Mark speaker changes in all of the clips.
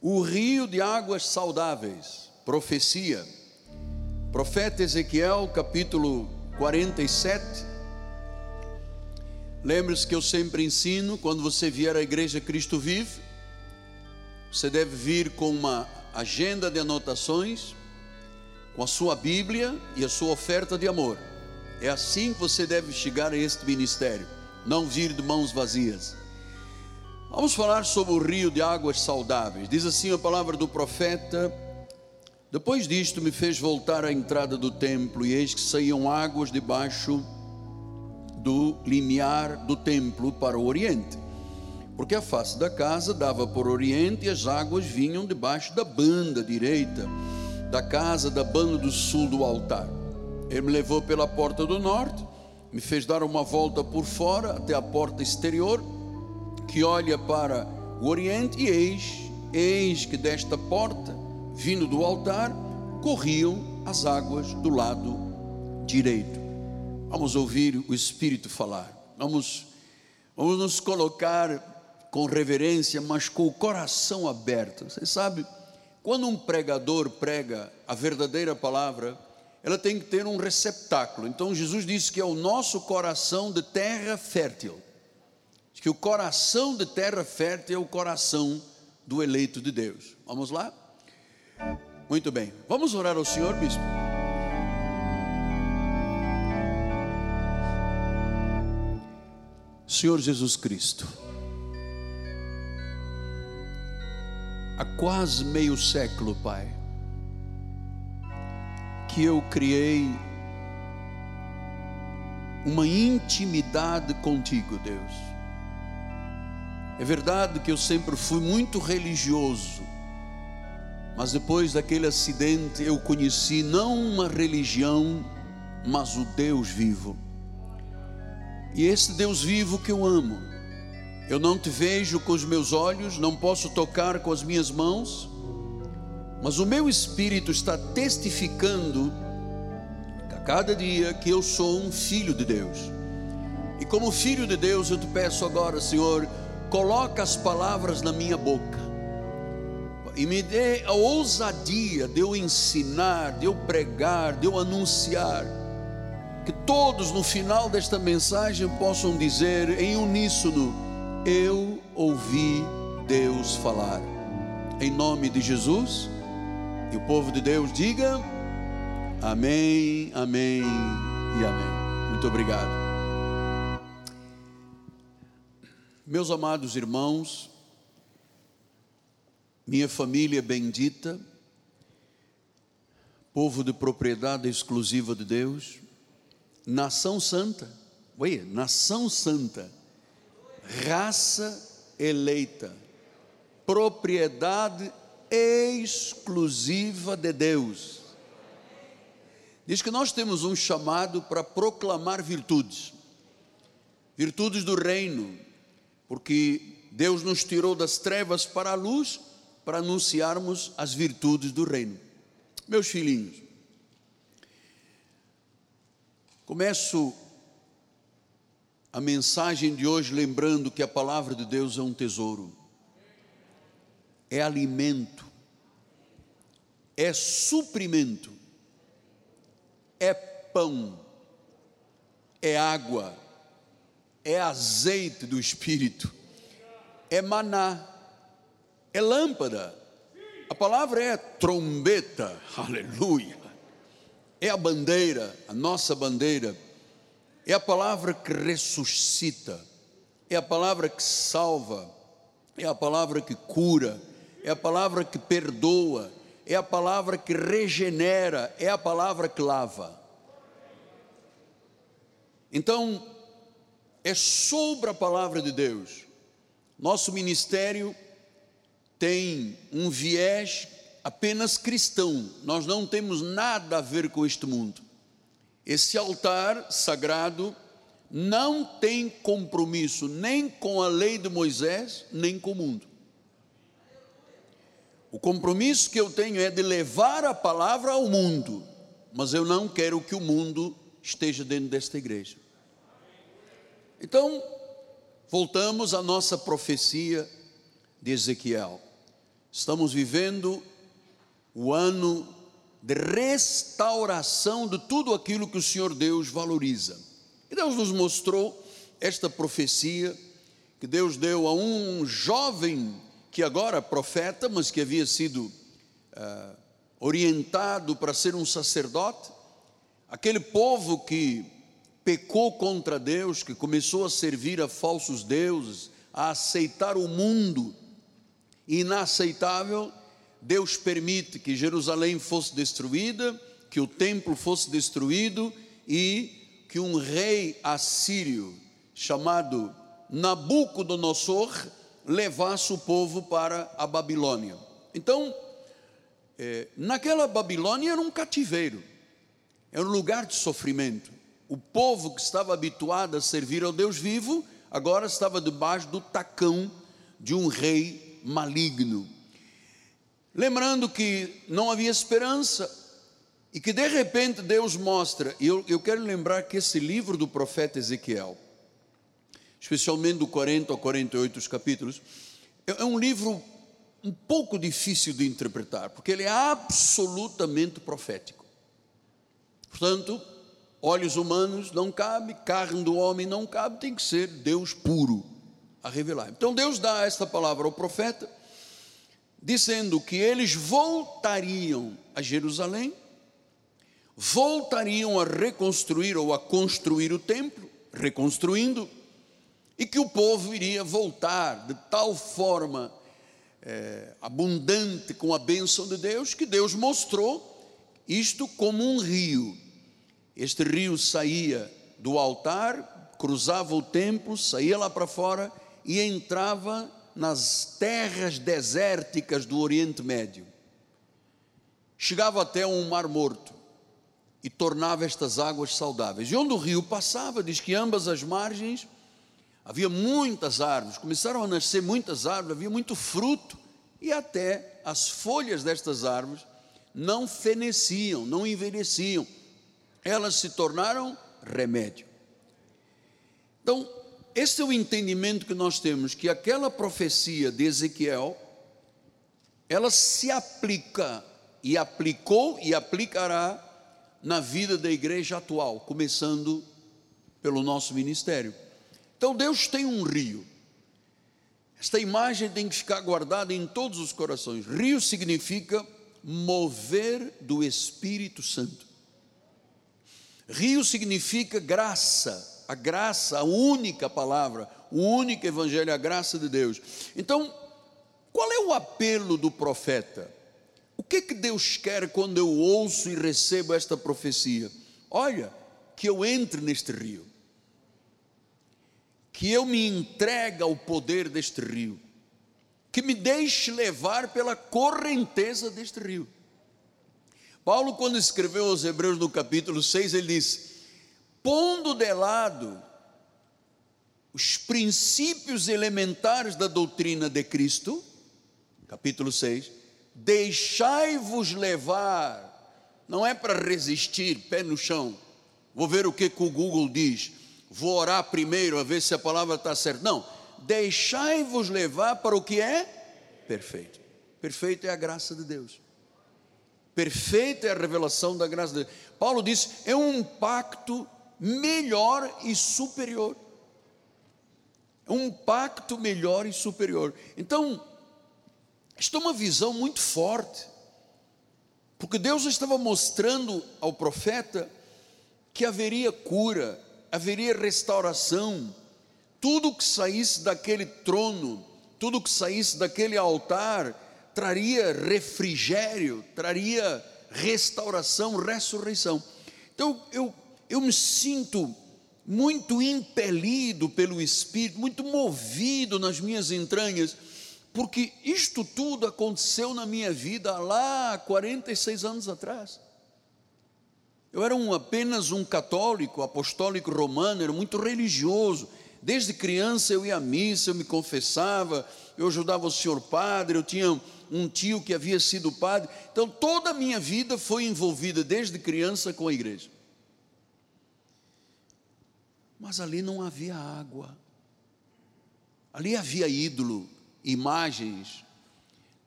Speaker 1: O rio de águas saudáveis, profecia. Profeta Ezequiel, capítulo 47. Lembre-se que eu sempre ensino, quando você vier à igreja Cristo Vive, você deve vir com uma agenda de anotações, com a sua Bíblia e a sua oferta de amor. É assim que você deve chegar a este ministério, não vir de mãos vazias. Vamos falar sobre o rio de águas saudáveis. Diz assim a palavra do profeta: Depois disto me fez voltar à entrada do templo, e eis que saíam águas debaixo do limiar do templo para o oriente. Porque a face da casa dava por oriente e as águas vinham debaixo da banda direita da casa da banda do sul do altar. Ele me levou pela porta do norte, me fez dar uma volta por fora até a porta exterior que olha para o Oriente, e eis, eis que desta porta, vindo do altar, corriam as águas do lado direito. Vamos ouvir o Espírito falar. Vamos, vamos nos colocar com reverência, mas com o coração aberto. Você sabe, quando um pregador prega a verdadeira palavra, ela tem que ter um receptáculo. Então Jesus disse que é o nosso coração de terra fértil que o coração de terra fértil é o coração do eleito de Deus. Vamos lá? Muito bem. Vamos orar ao Senhor, bispo. Senhor Jesus Cristo, há quase meio século, Pai, que eu criei uma intimidade contigo, Deus é verdade que eu sempre fui muito religioso, mas depois daquele acidente eu conheci não uma religião, mas o Deus vivo. E esse Deus vivo que eu amo. Eu não te vejo com os meus olhos, não posso tocar com as minhas mãos, mas o meu espírito está testificando a cada dia que eu sou um filho de Deus. E como filho de Deus, eu te peço agora, Senhor, coloca as palavras na minha boca e me dê a ousadia de eu ensinar, de eu pregar, de eu anunciar, que todos no final desta mensagem possam dizer em uníssono: Eu ouvi Deus falar. Em nome de Jesus, e o povo de Deus diga: Amém, Amém e Amém. Muito obrigado. Meus amados irmãos, minha família bendita, povo de propriedade exclusiva de Deus, nação santa, oi, nação santa, raça eleita, propriedade exclusiva de Deus. Diz que nós temos um chamado para proclamar virtudes, virtudes do reino, porque Deus nos tirou das trevas para a luz para anunciarmos as virtudes do reino. Meus filhinhos, começo a mensagem de hoje lembrando que a palavra de Deus é um tesouro, é alimento, é suprimento, é pão, é água é azeite do Espírito, é maná, é lâmpada. A palavra é trombeta, aleluia. É a bandeira, a nossa bandeira. É a palavra que ressuscita, é a palavra que salva, é a palavra que cura, é a palavra que perdoa, é a palavra que regenera, é a palavra que lava. Então, é sobre a palavra de Deus. Nosso ministério tem um viés apenas cristão, nós não temos nada a ver com este mundo. Esse altar sagrado não tem compromisso nem com a lei de Moisés, nem com o mundo. O compromisso que eu tenho é de levar a palavra ao mundo, mas eu não quero que o mundo esteja dentro desta igreja. Então, voltamos à nossa profecia de Ezequiel. Estamos vivendo o ano de restauração de tudo aquilo que o Senhor Deus valoriza. E Deus nos mostrou esta profecia que Deus deu a um jovem que agora é profeta, mas que havia sido uh, orientado para ser um sacerdote, aquele povo que pecou contra Deus, que começou a servir a falsos deuses, a aceitar o mundo inaceitável, Deus permite que Jerusalém fosse destruída, que o templo fosse destruído e que um rei assírio chamado Nabucodonosor levasse o povo para a Babilônia. Então, é, naquela Babilônia era um cativeiro, era um lugar de sofrimento. O povo que estava habituado a servir ao Deus vivo, agora estava debaixo do tacão de um rei maligno. Lembrando que não havia esperança e que de repente Deus mostra, e eu, eu quero lembrar que esse livro do profeta Ezequiel, especialmente do 40 ao 48 os capítulos, é, é um livro um pouco difícil de interpretar, porque ele é absolutamente profético. Portanto, olhos humanos não cabe, carne do homem não cabe, tem que ser Deus puro a revelar. Então Deus dá esta palavra ao profeta, dizendo que eles voltariam a Jerusalém, voltariam a reconstruir ou a construir o templo, reconstruindo, e que o povo iria voltar de tal forma é, abundante com a bênção de Deus, que Deus mostrou isto como um rio. Este rio saía do altar, cruzava o templo, saía lá para fora e entrava nas terras desérticas do Oriente Médio. Chegava até um mar morto e tornava estas águas saudáveis. E onde o rio passava, diz que ambas as margens havia muitas árvores, começaram a nascer muitas árvores, havia muito fruto, e até as folhas destas árvores não feneciam, não envelheciam, elas se tornaram remédio. Então, esse é o entendimento que nós temos, que aquela profecia de Ezequiel, ela se aplica, e aplicou e aplicará na vida da igreja atual, começando pelo nosso ministério. Então Deus tem um rio. Esta imagem tem que ficar guardada em todos os corações. Rio significa mover do Espírito Santo. Rio significa graça, a graça, a única palavra, o único evangelho, a graça de Deus. Então, qual é o apelo do profeta? O que que Deus quer quando eu ouço e recebo esta profecia? Olha, que eu entre neste rio que eu me entregue ao poder deste rio, que me deixe levar pela correnteza deste rio. Paulo, quando escreveu aos Hebreus no capítulo 6, ele diz: pondo de lado os princípios elementares da doutrina de Cristo, capítulo 6, deixai-vos levar, não é para resistir, pé no chão, vou ver o que, que o Google diz, vou orar primeiro a ver se a palavra está certa. Não, deixai-vos levar para o que é perfeito. Perfeito é a graça de Deus. Perfeita é a revelação da graça de Deus. Paulo diz: é um pacto melhor e superior. É um pacto melhor e superior. Então, isto é uma visão muito forte, porque Deus estava mostrando ao profeta que haveria cura, haveria restauração. Tudo que saísse daquele trono, tudo que saísse daquele altar, traria refrigério, traria restauração, ressurreição. Então eu, eu me sinto muito impelido pelo Espírito, muito movido nas minhas entranhas, porque isto tudo aconteceu na minha vida lá 46 anos atrás. Eu era um, apenas um católico, apostólico romano, era muito religioso. Desde criança eu ia à missa, eu me confessava, eu ajudava o senhor padre, eu tinha um tio que havia sido padre. Então toda a minha vida foi envolvida desde criança com a igreja. Mas ali não havia água. Ali havia ídolo, imagens.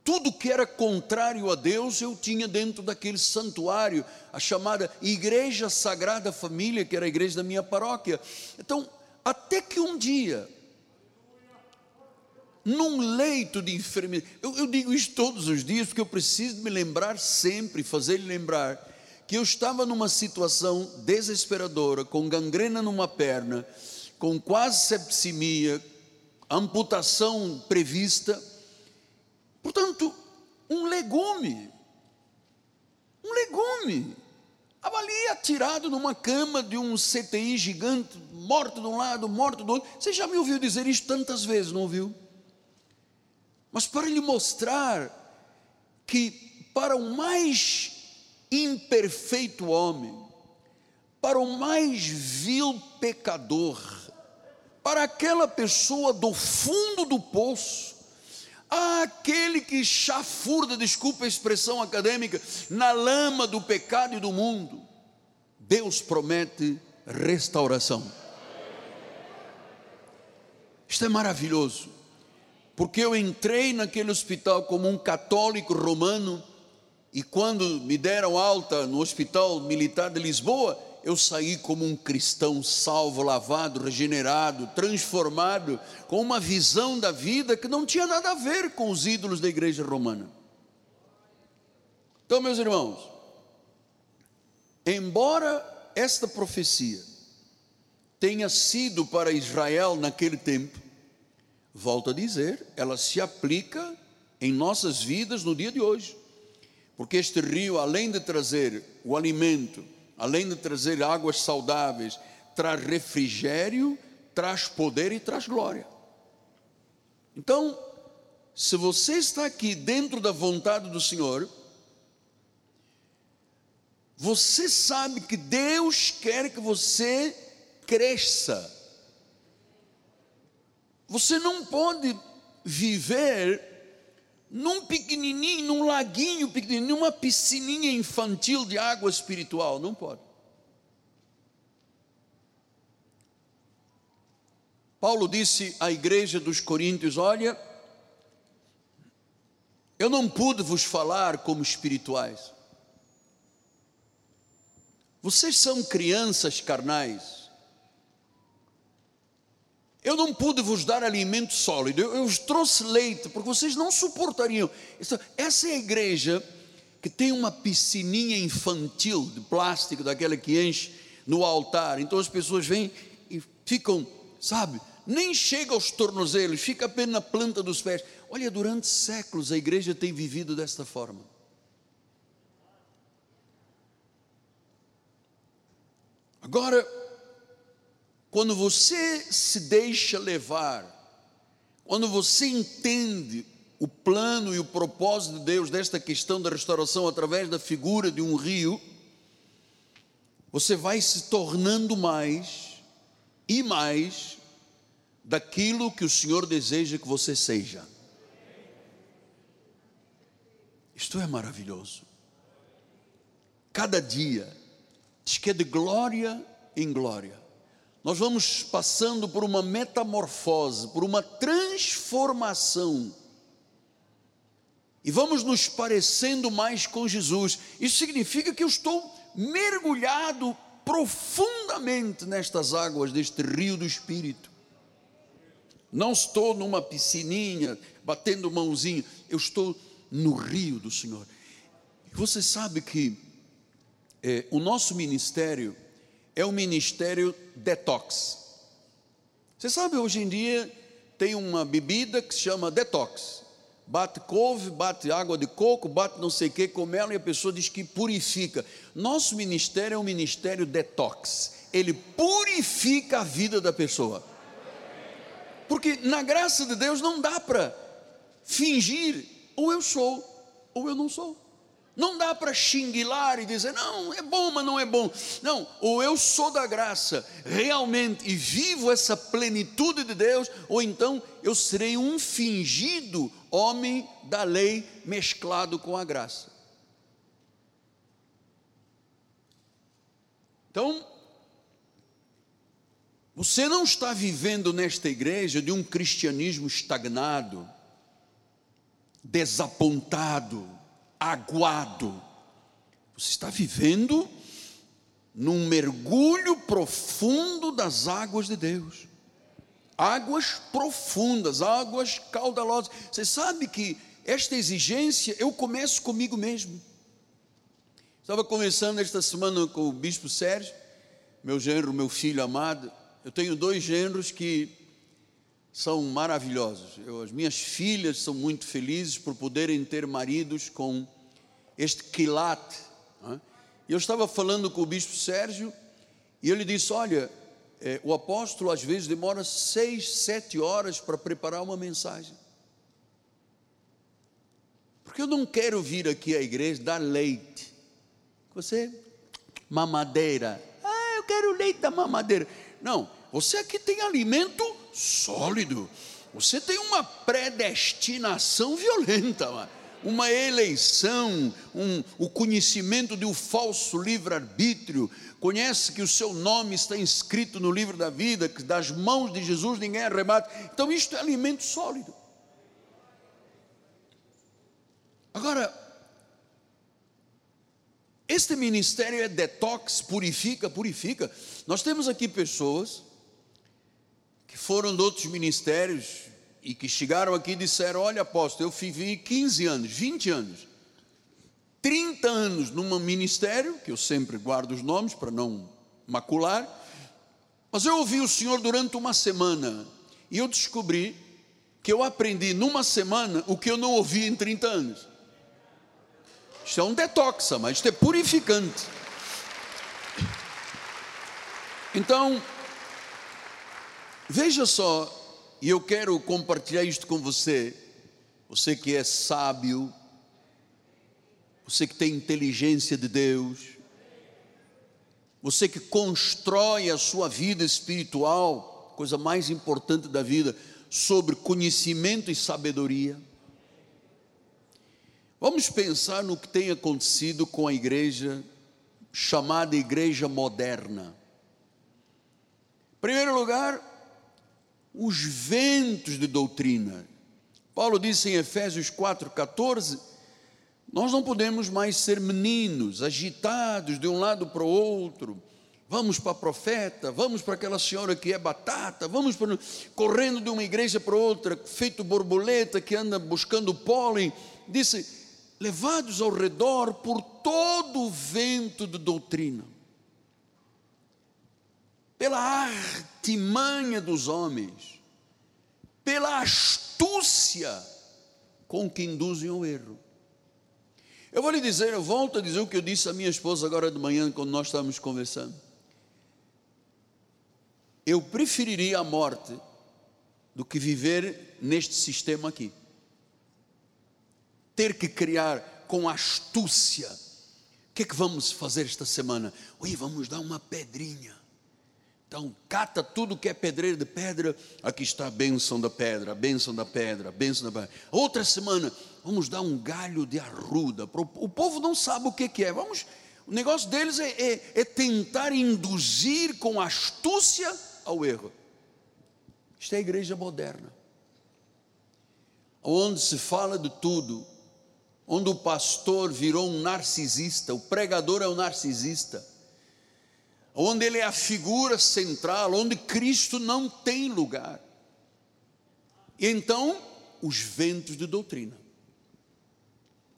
Speaker 1: Tudo que era contrário a Deus eu tinha dentro daquele santuário, a chamada Igreja Sagrada Família, que era a igreja da minha paróquia. Então, até que um dia, num leito de enfermidade, eu, eu digo isso todos os dias, porque eu preciso me lembrar sempre, fazer lembrar, que eu estava numa situação desesperadora, com gangrena numa perna, com quase septicemia, amputação prevista. Portanto, um legume, um legume, estava ali atirado numa cama de um CTI gigante, morto de um lado, morto do outro. Você já me ouviu dizer isso tantas vezes, não ouviu? Mas para lhe mostrar que para o mais imperfeito homem, para o mais vil pecador, para aquela pessoa do fundo do poço, aquele que chafurda, desculpa a expressão acadêmica, na lama do pecado e do mundo, Deus promete restauração. Isto é maravilhoso, porque eu entrei naquele hospital como um católico romano, e quando me deram alta no Hospital Militar de Lisboa, eu saí como um cristão salvo, lavado, regenerado, transformado, com uma visão da vida que não tinha nada a ver com os ídolos da igreja romana. Então, meus irmãos, embora esta profecia tenha sido para Israel naquele tempo, volto a dizer, ela se aplica em nossas vidas no dia de hoje, porque este rio, além de trazer o alimento, além de trazer águas saudáveis, traz refrigério, traz poder e traz glória. Então, se você está aqui dentro da vontade do Senhor, você sabe que Deus quer que você cresça. Você não pode viver num pequenininho, num laguinho pequenininho, numa piscininha infantil de água espiritual. Não pode. Paulo disse à igreja dos Coríntios: Olha, eu não pude vos falar como espirituais. Vocês são crianças carnais. Eu não pude vos dar alimento sólido, eu, eu os trouxe leite, porque vocês não suportariam. Essa é a igreja que tem uma piscininha infantil de plástico, daquela que enche no altar. Então as pessoas vêm e ficam, sabe, nem chega aos tornozelos, fica apenas na planta dos pés. Olha, durante séculos a igreja tem vivido desta forma. Agora, quando você se deixa levar, quando você entende o plano e o propósito de Deus desta questão da restauração através da figura de um rio, você vai se tornando mais e mais daquilo que o Senhor deseja que você seja. Isto é maravilhoso. Cada dia diz que é de glória em glória nós vamos passando por uma metamorfose, por uma transformação. E vamos nos parecendo mais com Jesus. Isso significa que eu estou mergulhado profundamente nestas águas deste rio do Espírito. Não estou numa piscininha, batendo mãozinha, eu estou no rio do Senhor. Você sabe que é, o nosso ministério é o ministério detox. Você sabe, hoje em dia tem uma bebida que se chama detox. Bate couve, bate água de coco, bate não sei o que, com ela e a pessoa diz que purifica. Nosso ministério é um ministério detox. Ele purifica a vida da pessoa. Porque na graça de Deus não dá para fingir, ou eu sou, ou eu não sou. Não dá para xinguilar e dizer, não, é bom, mas não é bom. Não, ou eu sou da graça realmente e vivo essa plenitude de Deus, ou então eu serei um fingido homem da lei mesclado com a graça. Então, você não está vivendo nesta igreja de um cristianismo estagnado, desapontado, aguado. Você está vivendo num mergulho profundo das águas de Deus. Águas profundas, águas caudalosas. Você sabe que esta exigência eu começo comigo mesmo. Estava conversando esta semana com o bispo Sérgio, meu genro, meu filho amado. Eu tenho dois genros que são maravilhosos. Eu, as minhas filhas são muito felizes por poderem ter maridos com este quilate. E eu estava falando com o bispo Sérgio e ele disse: Olha, é, o apóstolo às vezes demora seis, sete horas para preparar uma mensagem. Porque eu não quero vir aqui à igreja dar leite. Você, mamadeira. Ah, eu quero leite da mamadeira. Não, você aqui tem alimento sólido. Você tem uma predestinação violenta, uma eleição, um, o conhecimento de um falso livre-arbítrio. Conhece que o seu nome está inscrito no livro da vida, que das mãos de Jesus ninguém arrebata. Então, isto é alimento sólido. Agora, este ministério é detox, purifica, purifica. Nós temos aqui pessoas que foram de outros ministérios e que chegaram aqui e disseram: Olha, apóstolo, eu vivi 15 anos, 20 anos, 30 anos num ministério, que eu sempre guardo os nomes para não macular, mas eu ouvi o Senhor durante uma semana e eu descobri que eu aprendi numa semana o que eu não ouvi em 30 anos. Isto é um detox, mas isto é purificante. Então, Veja só, e eu quero compartilhar isto com você, você que é sábio, você que tem inteligência de Deus, você que constrói a sua vida espiritual, coisa mais importante da vida, sobre conhecimento e sabedoria. Vamos pensar no que tem acontecido com a igreja chamada igreja moderna. Em primeiro lugar, os ventos de doutrina. Paulo disse em Efésios 4,14: Nós não podemos mais ser meninos, agitados de um lado para o outro. Vamos para a profeta, vamos para aquela senhora que é batata, vamos para, correndo de uma igreja para outra, feito borboleta que anda buscando pólen. Disse: levados ao redor por todo o vento de doutrina pela artimanha dos homens, pela astúcia com que induzem ao erro. Eu vou lhe dizer, eu volto a dizer o que eu disse à minha esposa agora de manhã, quando nós estávamos conversando. Eu preferiria a morte do que viver neste sistema aqui. Ter que criar com astúcia. O que é que vamos fazer esta semana? Oi, vamos dar uma pedrinha. Então, cata tudo que é pedreiro de pedra, aqui está a bênção da pedra, a bênção da pedra, a bênção da pedra. Outra semana, vamos dar um galho de arruda. O povo não sabe o que é. Vamos, o negócio deles é, é, é tentar induzir com astúcia ao erro. Isto é a igreja moderna, onde se fala de tudo, onde o pastor virou um narcisista, o pregador é um narcisista onde ele é a figura central, onde Cristo não tem lugar. E então, os ventos de doutrina.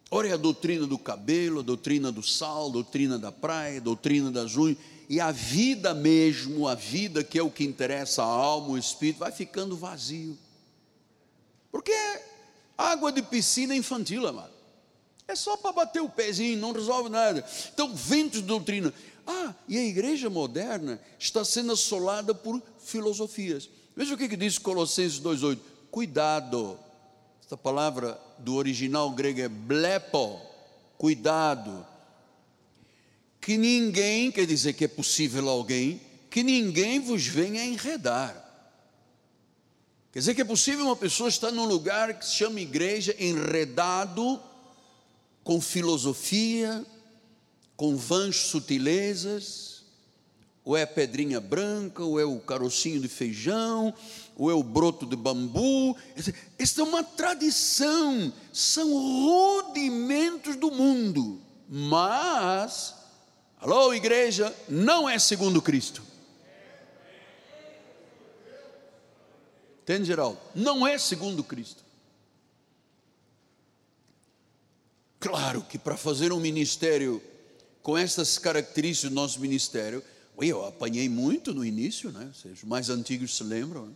Speaker 1: Ora, é a doutrina do cabelo, a doutrina do sal, a doutrina da praia, a doutrina das unhas, e a vida mesmo, a vida que é o que interessa a alma, o espírito, vai ficando vazio. Porque é água de piscina infantil, amado. É só para bater o pezinho, não resolve nada. Então, ventos de doutrina. Ah, e a igreja moderna está sendo assolada por filosofias. Veja o que, que diz Colossenses 2,8: cuidado. Esta palavra do original grego é blepo, cuidado. Que ninguém, quer dizer que é possível alguém, que ninguém vos venha enredar. Quer dizer que é possível uma pessoa estar num lugar que se chama igreja, enredado com filosofia, com vãs sutilezas, ou é a pedrinha branca, ou é o carocinho de feijão, ou é o broto de bambu. Esta é uma tradição, são rudimentos do mundo. Mas, alô igreja, não é segundo Cristo. Entende, Geraldo? Não é segundo Cristo. Claro que para fazer um ministério com essas características do nosso ministério, eu apanhei muito no início, né? Os mais antigos se lembram. Né?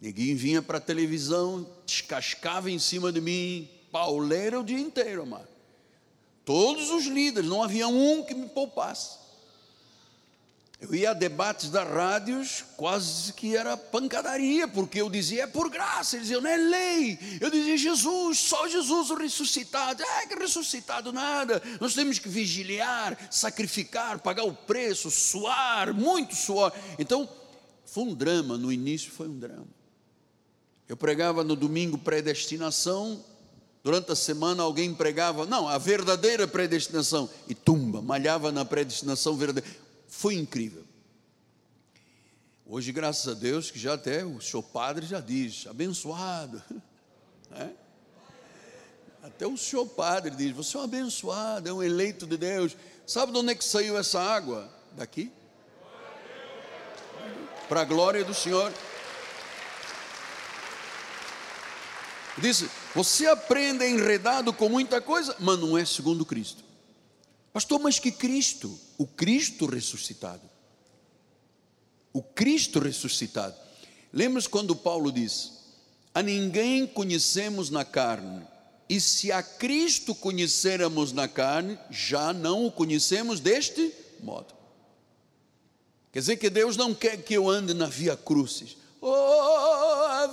Speaker 1: Neguinho vinha para a televisão, descascava em cima de mim, pauleira o dia inteiro, mano. Todos os líderes, não havia um que me poupasse. Eu ia a debates da rádios, quase que era pancadaria, porque eu dizia é por graça, eles diziam não é lei. Eu dizia Jesus, só Jesus o ressuscitado. É que ressuscitado nada. Nós temos que vigiliar, sacrificar, pagar o preço, suar, muito suor. Então, foi um drama, no início foi um drama. Eu pregava no domingo predestinação, durante a semana alguém pregava, não, a verdadeira predestinação, e tumba, malhava na predestinação verdadeira. Foi incrível. Hoje, graças a Deus, que já até o seu padre já diz, abençoado. É? Até o seu padre diz, você é um abençoado, é um eleito de Deus. Sabe de onde é que saiu essa água? Daqui? Para a glória do Senhor. Disse, você aprende enredado com muita coisa, mas não é segundo Cristo. Pastor, mas que Cristo? O Cristo ressuscitado. O Cristo ressuscitado. Lembra-se quando Paulo diz: A ninguém conhecemos na carne, e se a Cristo conhecermos na carne, já não o conhecemos deste modo. Quer dizer que Deus não quer que eu ande na via crucis. Oh,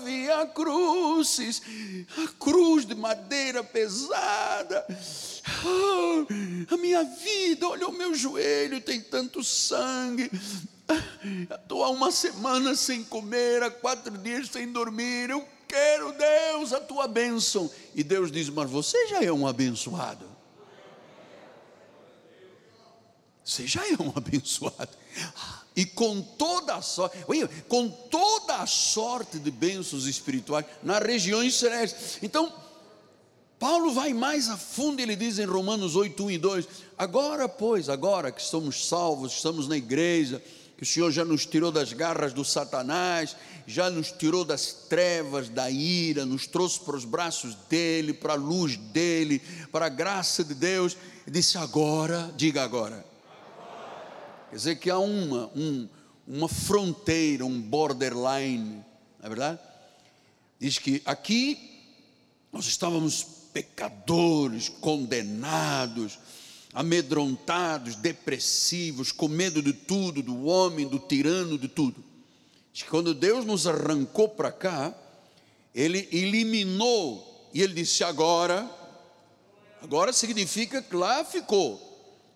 Speaker 1: havia cruzes, a cruz de madeira pesada. Oh, a minha vida, olha o meu joelho, tem tanto sangue. Estou há uma semana sem comer, há quatro dias sem dormir. Eu quero, Deus, a tua bênção. E Deus diz: Mas você já é um abençoado. Você já é um abençoado e com toda a sorte, com toda a sorte de bênçãos espirituais nas regiões celestes. Então, Paulo vai mais a fundo, ele diz em Romanos 8, 1 e 2: agora, pois, agora que somos salvos, estamos na igreja, que o Senhor já nos tirou das garras do Satanás, já nos tirou das trevas, da ira, nos trouxe para os braços dele, para a luz dele, para a graça de Deus, e disse: agora, diga agora Quer dizer que há uma, um, uma fronteira, um borderline, não é verdade? Diz que aqui nós estávamos pecadores, condenados, amedrontados, depressivos, com medo de tudo, do homem, do tirano, de tudo. Diz que quando Deus nos arrancou para cá, Ele eliminou, e Ele disse: agora, agora significa que lá ficou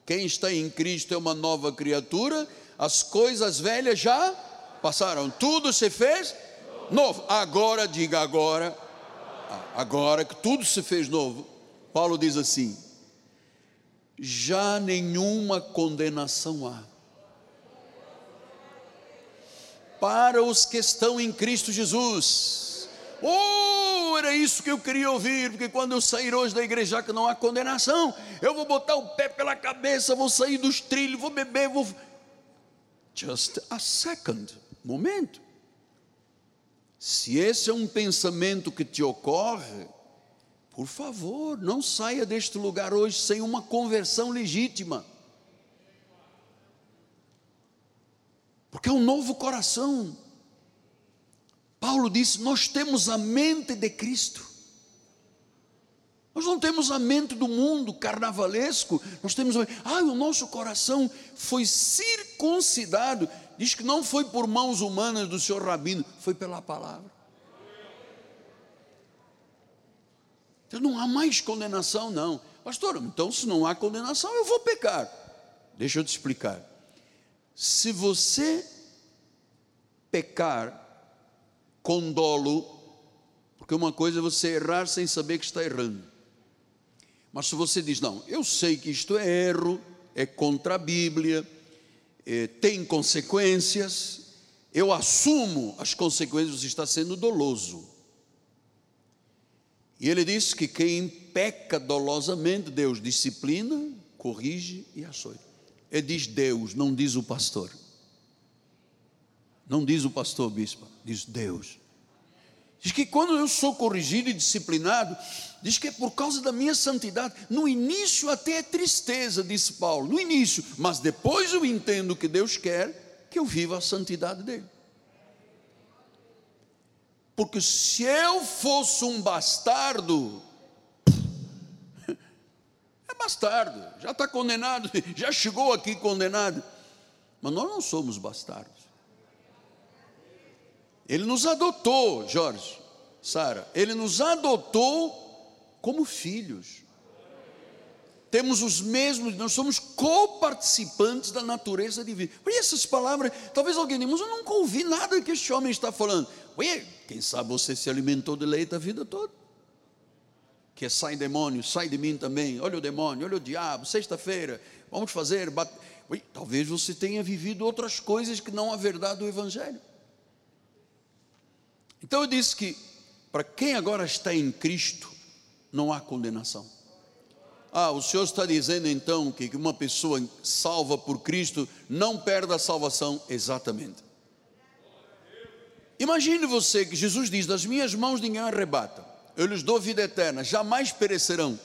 Speaker 1: quem está em Cristo é uma nova criatura, as coisas velhas já passaram, tudo se fez novo. Agora, diga agora, agora que tudo se fez novo, Paulo diz assim: já nenhuma condenação há. Para os que estão em Cristo Jesus. Oh, era isso que eu queria ouvir, porque quando eu sair hoje da igreja que não há condenação, eu vou botar o pé pela cabeça, vou sair dos trilhos, vou beber, vou. Just a second, momento. Se esse é um pensamento que te ocorre, por favor, não saia deste lugar hoje sem uma conversão legítima. Porque é um novo coração. Paulo disse: Nós temos a mente de Cristo. Nós não temos a mente do mundo carnavalesco, nós temos, ah, o nosso coração foi circuncidado. Diz que não foi por mãos humanas do senhor Rabino, foi pela palavra. Então não há mais condenação, não. Pastor, então se não há condenação, eu vou pecar. Deixa eu te explicar. Se você pecar com dolo, porque uma coisa é você errar sem saber que está errando. Mas se você diz, não, eu sei que isto é erro, é contra a Bíblia, eh, tem consequências, eu assumo as consequências, você está sendo doloso. E ele diz que quem peca dolosamente, Deus disciplina, corrige e açoita. Ele diz Deus, não diz o pastor. Não diz o pastor bispo, diz Deus. Diz que quando eu sou corrigido e disciplinado, diz que é por causa da minha santidade. No início até é tristeza, disse Paulo, no início, mas depois eu entendo que Deus quer que eu viva a santidade dele. Porque se eu fosse um bastardo, é bastardo, já está condenado, já chegou aqui condenado. Mas nós não somos bastardos. Ele nos adotou, Jorge, Sara, ele nos adotou como filhos. Temos os mesmos, nós somos co-participantes da natureza divina. Por essas palavras, talvez alguém diga, mas eu nunca ouvi nada que este homem está falando. Ué, quem sabe você se alimentou de leite a vida toda? Que é sai demônio, sai de mim também. Olha o demônio, olha o diabo. Sexta-feira, vamos fazer. Bate... Ué, talvez você tenha vivido outras coisas que não a verdade do Evangelho. Então eu disse que para quem agora está em Cristo, não há condenação. Ah, o Senhor está dizendo então que uma pessoa salva por Cristo não perde a salvação? Exatamente. Imagine você que Jesus diz: Das minhas mãos ninguém arrebata, eu lhes dou vida eterna, jamais perecerão.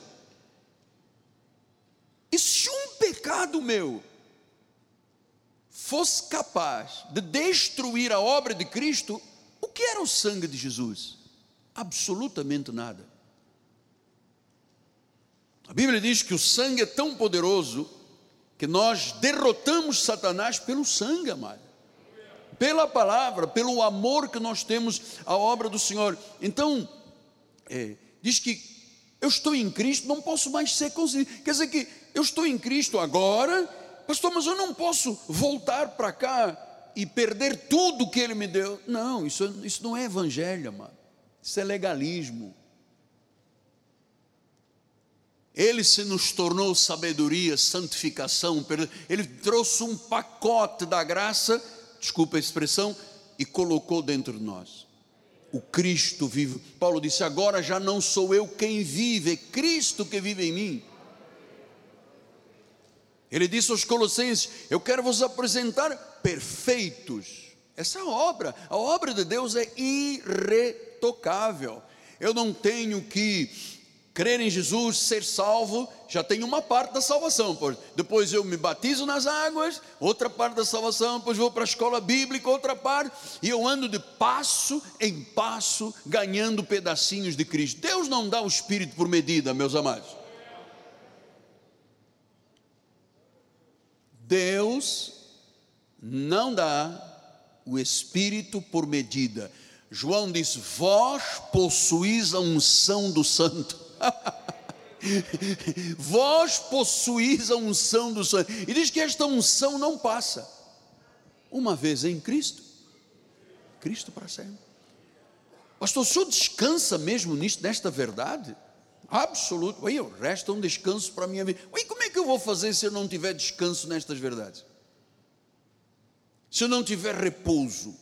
Speaker 1: E se um pecado meu fosse capaz de destruir a obra de Cristo, que era o sangue de Jesus? Absolutamente nada. A Bíblia diz que o sangue é tão poderoso que nós derrotamos Satanás pelo sangue, amado pela palavra, pelo amor que nós temos à obra do Senhor. Então, é, diz que eu estou em Cristo, não posso mais ser considerado. Quer dizer que eu estou em Cristo agora, pastor, mas eu não posso voltar para cá e perder tudo que Ele me deu. Não, isso, isso não é evangelho, mano. Isso é legalismo. Ele se nos tornou sabedoria, santificação, ele trouxe um pacote da graça desculpa a expressão, e colocou dentro de nós. O Cristo vive. Paulo disse: Agora já não sou eu quem vive, é Cristo que vive em mim. Ele disse aos Colossenses: Eu quero vos apresentar perfeitos. Essa obra, a obra de Deus é irretocável. Eu não tenho que crer em Jesus, ser salvo, já tem uma parte da salvação. Depois eu me batizo nas águas, outra parte da salvação, depois vou para a escola bíblica, outra parte, e eu ando de passo em passo, ganhando pedacinhos de Cristo. Deus não dá o Espírito por medida, meus amados. Deus não dá o Espírito por medida. João diz: Vós possuís a unção do Santo. Vós possuís a unção do Senhor. E diz que esta unção não passa. Uma vez em Cristo, Cristo para sempre. Pastor, o senhor descansa mesmo nisto, nesta verdade? Absoluto. Aí resta um descanso para a minha vida. E como é que eu vou fazer se eu não tiver descanso nestas verdades? Se eu não tiver repouso?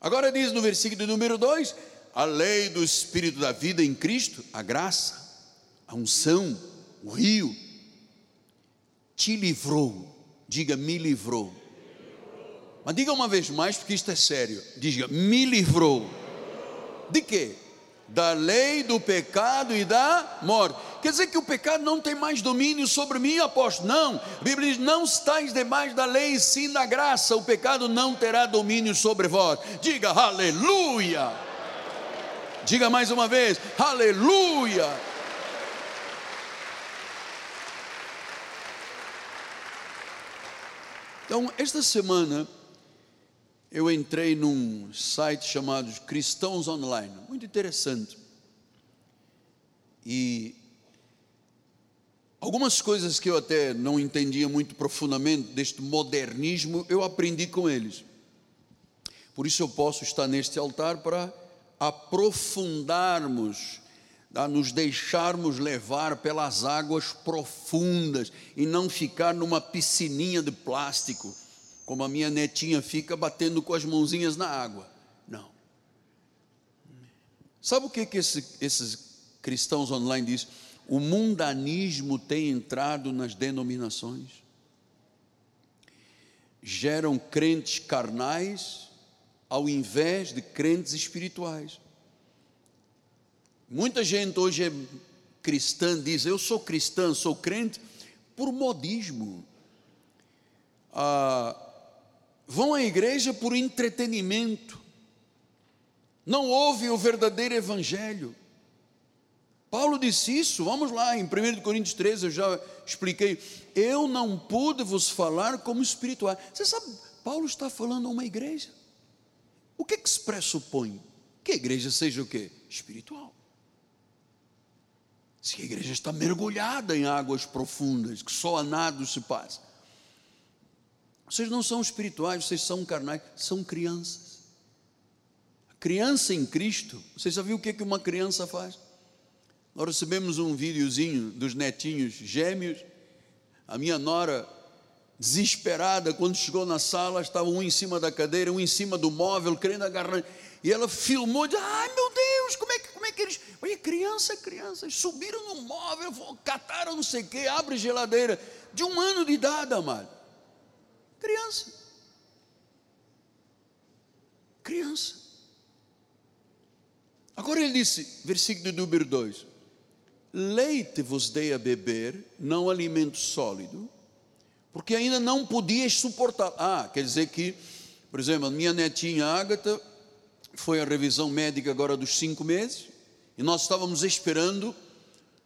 Speaker 1: Agora diz no versículo número 2: a lei do Espírito da vida em Cristo, a graça, a unção, o rio, te livrou. Diga, me livrou. Mas diga uma vez mais, porque isto é sério. Diga, me livrou. De quê? Da lei do pecado e da morte. Quer dizer que o pecado não tem mais domínio sobre mim, apóstolo? Não. A Bíblia diz: não estáis debaixo da lei, sim da graça. O pecado não terá domínio sobre vós. Diga, aleluia. Diga mais uma vez: Aleluia! Então, esta semana, eu entrei num site chamado Cristãos Online, muito interessante. E algumas coisas que eu até não entendia muito profundamente deste modernismo, eu aprendi com eles. Por isso eu posso estar neste altar para aprofundarmos, a nos deixarmos levar pelas águas profundas e não ficar numa piscininha de plástico. Como a minha netinha fica batendo com as mãozinhas na água. Não. Sabe o que, que esse, esses cristãos online dizem? O mundanismo tem entrado nas denominações. Geram crentes carnais ao invés de crentes espirituais. Muita gente hoje é cristã, diz: Eu sou cristã, sou crente, por modismo. Ah, vão à igreja por entretenimento, não ouvem o verdadeiro evangelho. Paulo disse isso, vamos lá, em 1 Coríntios 13 eu já expliquei. Eu não pude vos falar como espiritual. Você sabe, Paulo está falando a uma igreja. O que, que se pressupõe? Que a igreja seja o quê? Espiritual. Se a igreja está mergulhada em águas profundas, que só a nado se passa. Vocês não são espirituais, vocês são carnais, são crianças. A criança em Cristo, você já o que, que uma criança faz? Nós recebemos um videozinho dos netinhos gêmeos. A minha nora, desesperada, quando chegou na sala, estava um em cima da cadeira, um em cima do móvel, querendo agarrar. E ela filmou e disse: Ai meu Deus, como é que, como é que eles. Olha, criança, crianças, subiram no móvel, cataram não sei o quê, abre geladeira. De um ano de idade, amado. Criança. Criança. Agora ele disse, versículo número 2: leite vos dei a beber, não alimento sólido, porque ainda não podias suportar. Ah, quer dizer que, por exemplo, a minha netinha Ágata foi a revisão médica agora dos cinco meses, e nós estávamos esperando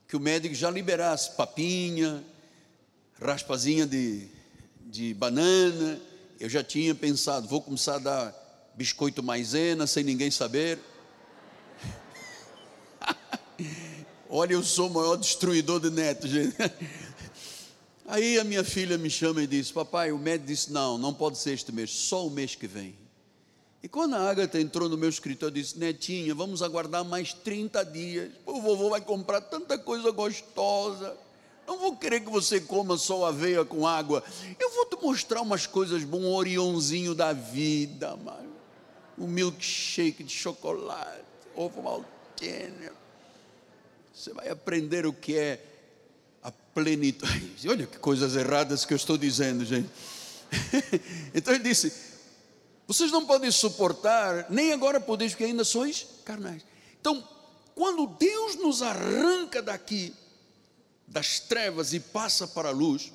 Speaker 1: que o médico já liberasse papinha, raspazinha de, de banana. Eu já tinha pensado, vou começar a dar biscoito maisena sem ninguém saber. Olha, eu sou o maior destruidor de netos, gente. Aí a minha filha me chama e diz: Papai, o médico disse: Não, não pode ser este mês, só o mês que vem. E quando a Agatha entrou no meu escritório, disse: Netinha, vamos aguardar mais 30 dias. O vovô vai comprar tanta coisa gostosa. Não vou querer que você coma só aveia com água. Eu vou te mostrar umas coisas bom, um orionzinho da vida, mano. Um milkshake de chocolate, ovo maltene você vai aprender o que é a plenitude. Olha que coisas erradas que eu estou dizendo, gente. então ele disse: Vocês não podem suportar, nem agora podeis, porque ainda sois carnais. Então, quando Deus nos arranca daqui, das trevas e passa para a luz,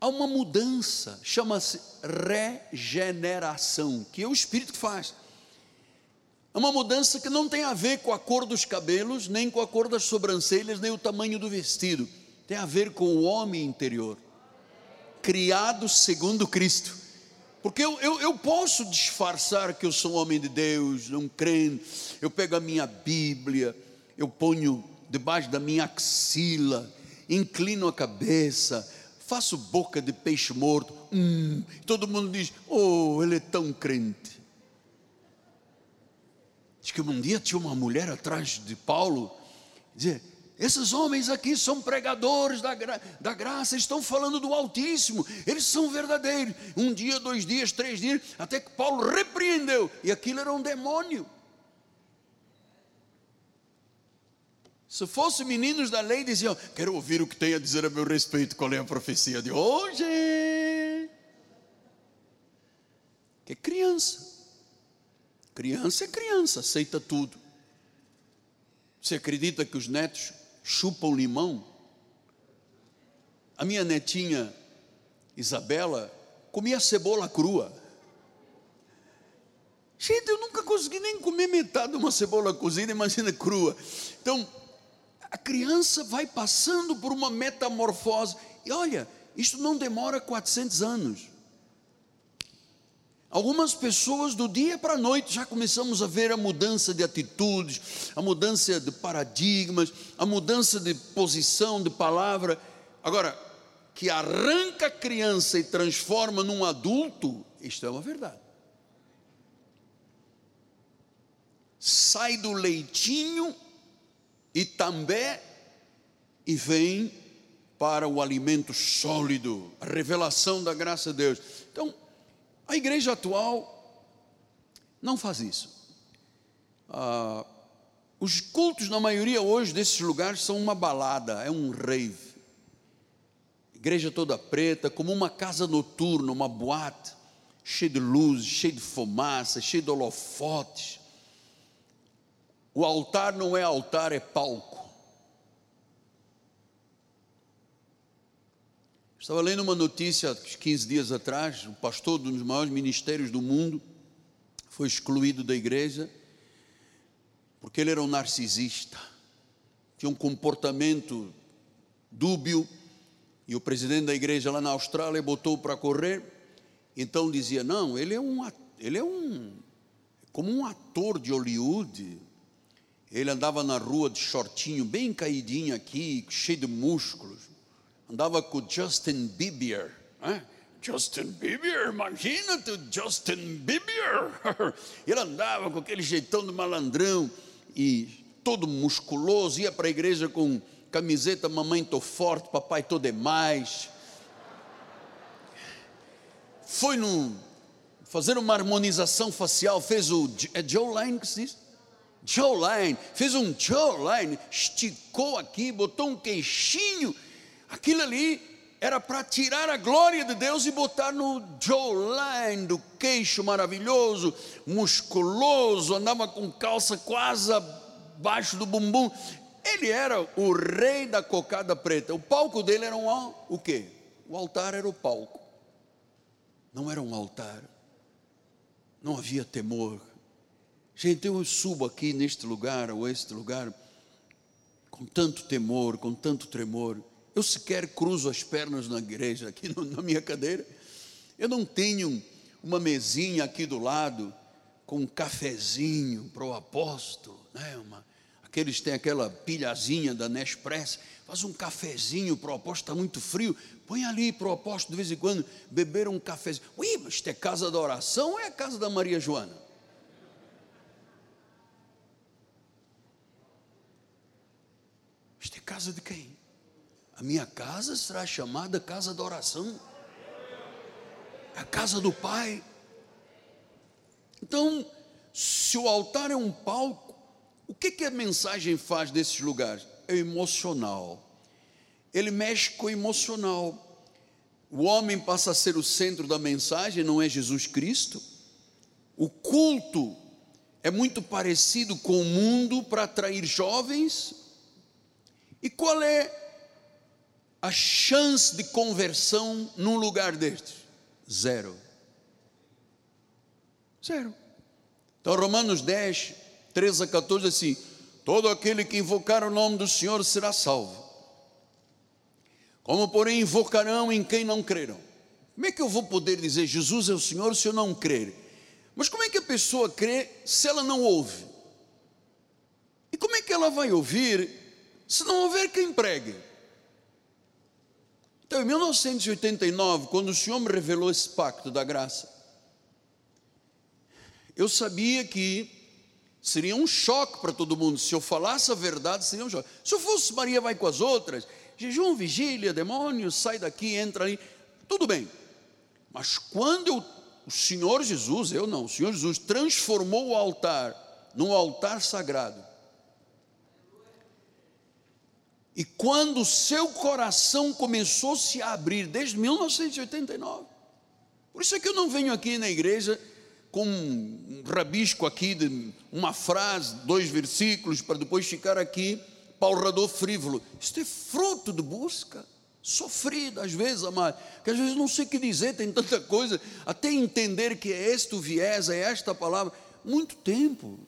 Speaker 1: há uma mudança, chama-se regeneração, que é o Espírito que faz. É uma mudança que não tem a ver com a cor dos cabelos, nem com a cor das sobrancelhas, nem o tamanho do vestido. Tem a ver com o homem interior, criado segundo Cristo. Porque eu, eu, eu posso disfarçar que eu sou um homem de Deus, um crente. Eu pego a minha Bíblia, eu ponho debaixo da minha axila, inclino a cabeça, faço boca de peixe morto. Hum, todo mundo diz: Oh, ele é tão crente. Diz que um dia tinha uma mulher atrás de Paulo, dizia, esses homens aqui são pregadores da, gra da graça, estão falando do Altíssimo, eles são verdadeiros. Um dia, dois dias, três dias, até que Paulo repreendeu, e aquilo era um demônio. Se fossem meninos da lei, diziam: Quero ouvir o que tem a dizer a meu respeito, qual é a profecia de hoje. Que criança. Criança é criança, aceita tudo. Você acredita que os netos chupam limão? A minha netinha Isabela comia cebola crua. Gente, eu nunca consegui nem comer metade de uma cebola cozida, imagina crua. Então, a criança vai passando por uma metamorfose. E olha, isso não demora 400 anos. Algumas pessoas do dia para a noite já começamos a ver a mudança de atitudes, a mudança de paradigmas, a mudança de posição, de palavra. Agora, que arranca a criança e transforma num adulto, isto é uma verdade. Sai do leitinho e também e vem para o alimento sólido, a revelação da graça de Deus. Então, a igreja atual não faz isso. Ah, os cultos, na maioria hoje desses lugares, são uma balada, é um rave. Igreja toda preta, como uma casa noturna, uma boate, cheia de luzes, cheia de fumaça, cheia de holofotes. O altar não é altar, é palco. Estava lendo uma notícia 15 dias atrás, o pastor de um dos maiores ministérios do mundo foi excluído da igreja porque ele era um narcisista, tinha um comportamento dúbio e o presidente da igreja lá na Austrália botou para correr. Então dizia: "Não, ele é um ele é um como um ator de Hollywood. Ele andava na rua de shortinho, bem caidinho aqui, cheio de músculos andava com Justin Bieber. Hein? Justin Bieber, imagina-te o Justin Bieber. Ele andava com aquele jeitão de malandrão e todo musculoso, ia para a igreja com camiseta, mamãe tô forte, papai tô demais. Foi num, fazer uma harmonização facial, fez o, é Joe Line que se diz? Joe Line, fez um Joe Line, esticou aqui, botou um queixinho, Aquilo ali era para tirar a glória de Deus e botar no jawline do queixo maravilhoso, musculoso, andava com calça quase abaixo do bumbum. Ele era o rei da cocada preta. O palco dele era um o quê? O altar era o palco. Não era um altar. Não havia temor. Gente, eu subo aqui neste lugar ou este lugar com tanto temor, com tanto tremor. Eu sequer cruzo as pernas na igreja, aqui na minha cadeira. Eu não tenho uma mesinha aqui do lado com um cafezinho para o apóstolo, né? Uma, aqueles têm aquela pilhazinha da Nespresso, faz um cafezinho para o apóstolo, está muito frio, põe ali para o apóstolo de vez em quando beber um cafezinho. Ui, mas isto é casa da oração ou é a casa da Maria Joana? Isto é casa de quem? A minha casa será chamada casa da oração. A casa do Pai. Então, se o altar é um palco, o que, que a mensagem faz desses lugares? É emocional. Ele mexe com o emocional. O homem passa a ser o centro da mensagem, não é Jesus Cristo. O culto é muito parecido com o mundo para atrair jovens. E qual é a chance de conversão num lugar destes? Zero. Zero. Então, Romanos 10, 13 a 14, assim: Todo aquele que invocar o nome do Senhor será salvo. Como, porém, invocarão em quem não creram? Como é que eu vou poder dizer Jesus é o Senhor se eu não crer? Mas como é que a pessoa crê se ela não ouve? E como é que ela vai ouvir se não houver quem pregue? Então, em 1989, quando o Senhor me revelou esse pacto da graça, eu sabia que seria um choque para todo mundo. Se eu falasse a verdade, seria um choque. Se eu fosse Maria vai com as outras, jejum, vigília, demônio, sai daqui, entra ali, tudo bem. Mas quando eu, o Senhor Jesus, eu não, o Senhor Jesus transformou o altar num altar sagrado, e quando o seu coração começou a se abrir, desde 1989. Por isso é que eu não venho aqui na igreja com um rabisco aqui de uma frase, dois versículos, para depois ficar aqui palrador frívolo. Isto é fruto de busca, sofrida às vezes, amado, que às vezes não sei o que dizer, tem tanta coisa, até entender que é este o viés, é esta palavra, muito tempo.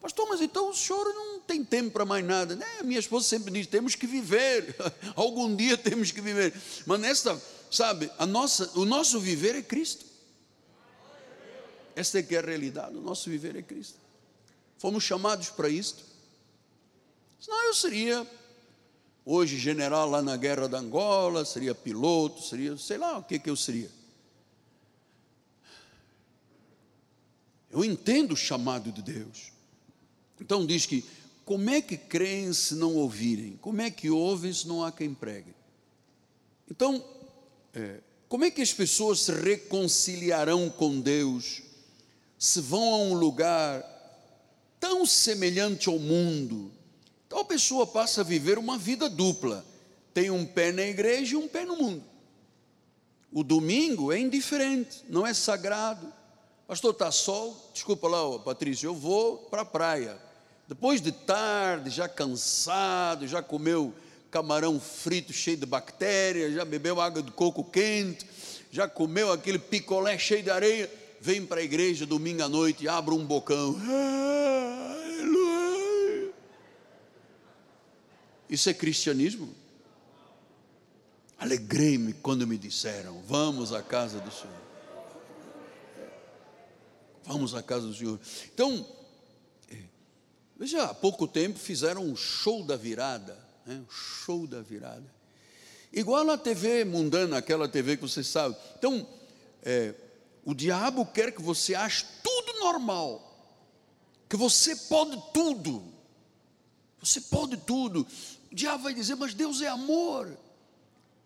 Speaker 1: Pastor, mas então o senhor não tem tempo para mais nada. Né? Minha esposa sempre diz: temos que viver, algum dia temos que viver. Mas nesta, sabe, a nossa, o nosso viver é Cristo. Esta é que é a realidade, o nosso viver é Cristo. Fomos chamados para isto. Senão eu seria hoje general lá na guerra da Angola, seria piloto, seria, sei lá o que, que eu seria. Eu entendo o chamado de Deus. Então diz que como é que creem se não ouvirem? Como é que ouvem se não há quem pregue? Então, é, como é que as pessoas se reconciliarão com Deus se vão a um lugar tão semelhante ao mundo? A pessoa passa a viver uma vida dupla: tem um pé na igreja e um pé no mundo. O domingo é indiferente, não é sagrado. Pastor, está sol? Desculpa lá, Patrícia, eu vou para a praia. Depois de tarde, já cansado, já comeu camarão frito cheio de bactérias, já bebeu água de coco quente, já comeu aquele picolé cheio de areia, vem para a igreja domingo à noite e abre um bocão. Isso é cristianismo? Alegrei-me quando me disseram: Vamos à casa do Senhor. Vamos à casa do Senhor. Então, veja, há pouco tempo fizeram um show da virada né? o show da virada. Igual a TV mundana, aquela TV que você sabe. Então, é, o diabo quer que você ache tudo normal, que você pode tudo. Você pode tudo. O diabo vai dizer, mas Deus é amor.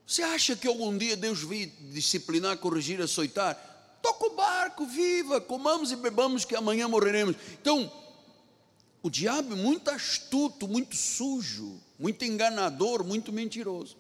Speaker 1: Você acha que algum dia Deus vai disciplinar, corrigir, açoitar? Toca o barco, viva, comamos e bebamos que amanhã morreremos. Então, o diabo é muito astuto, muito sujo, muito enganador, muito mentiroso.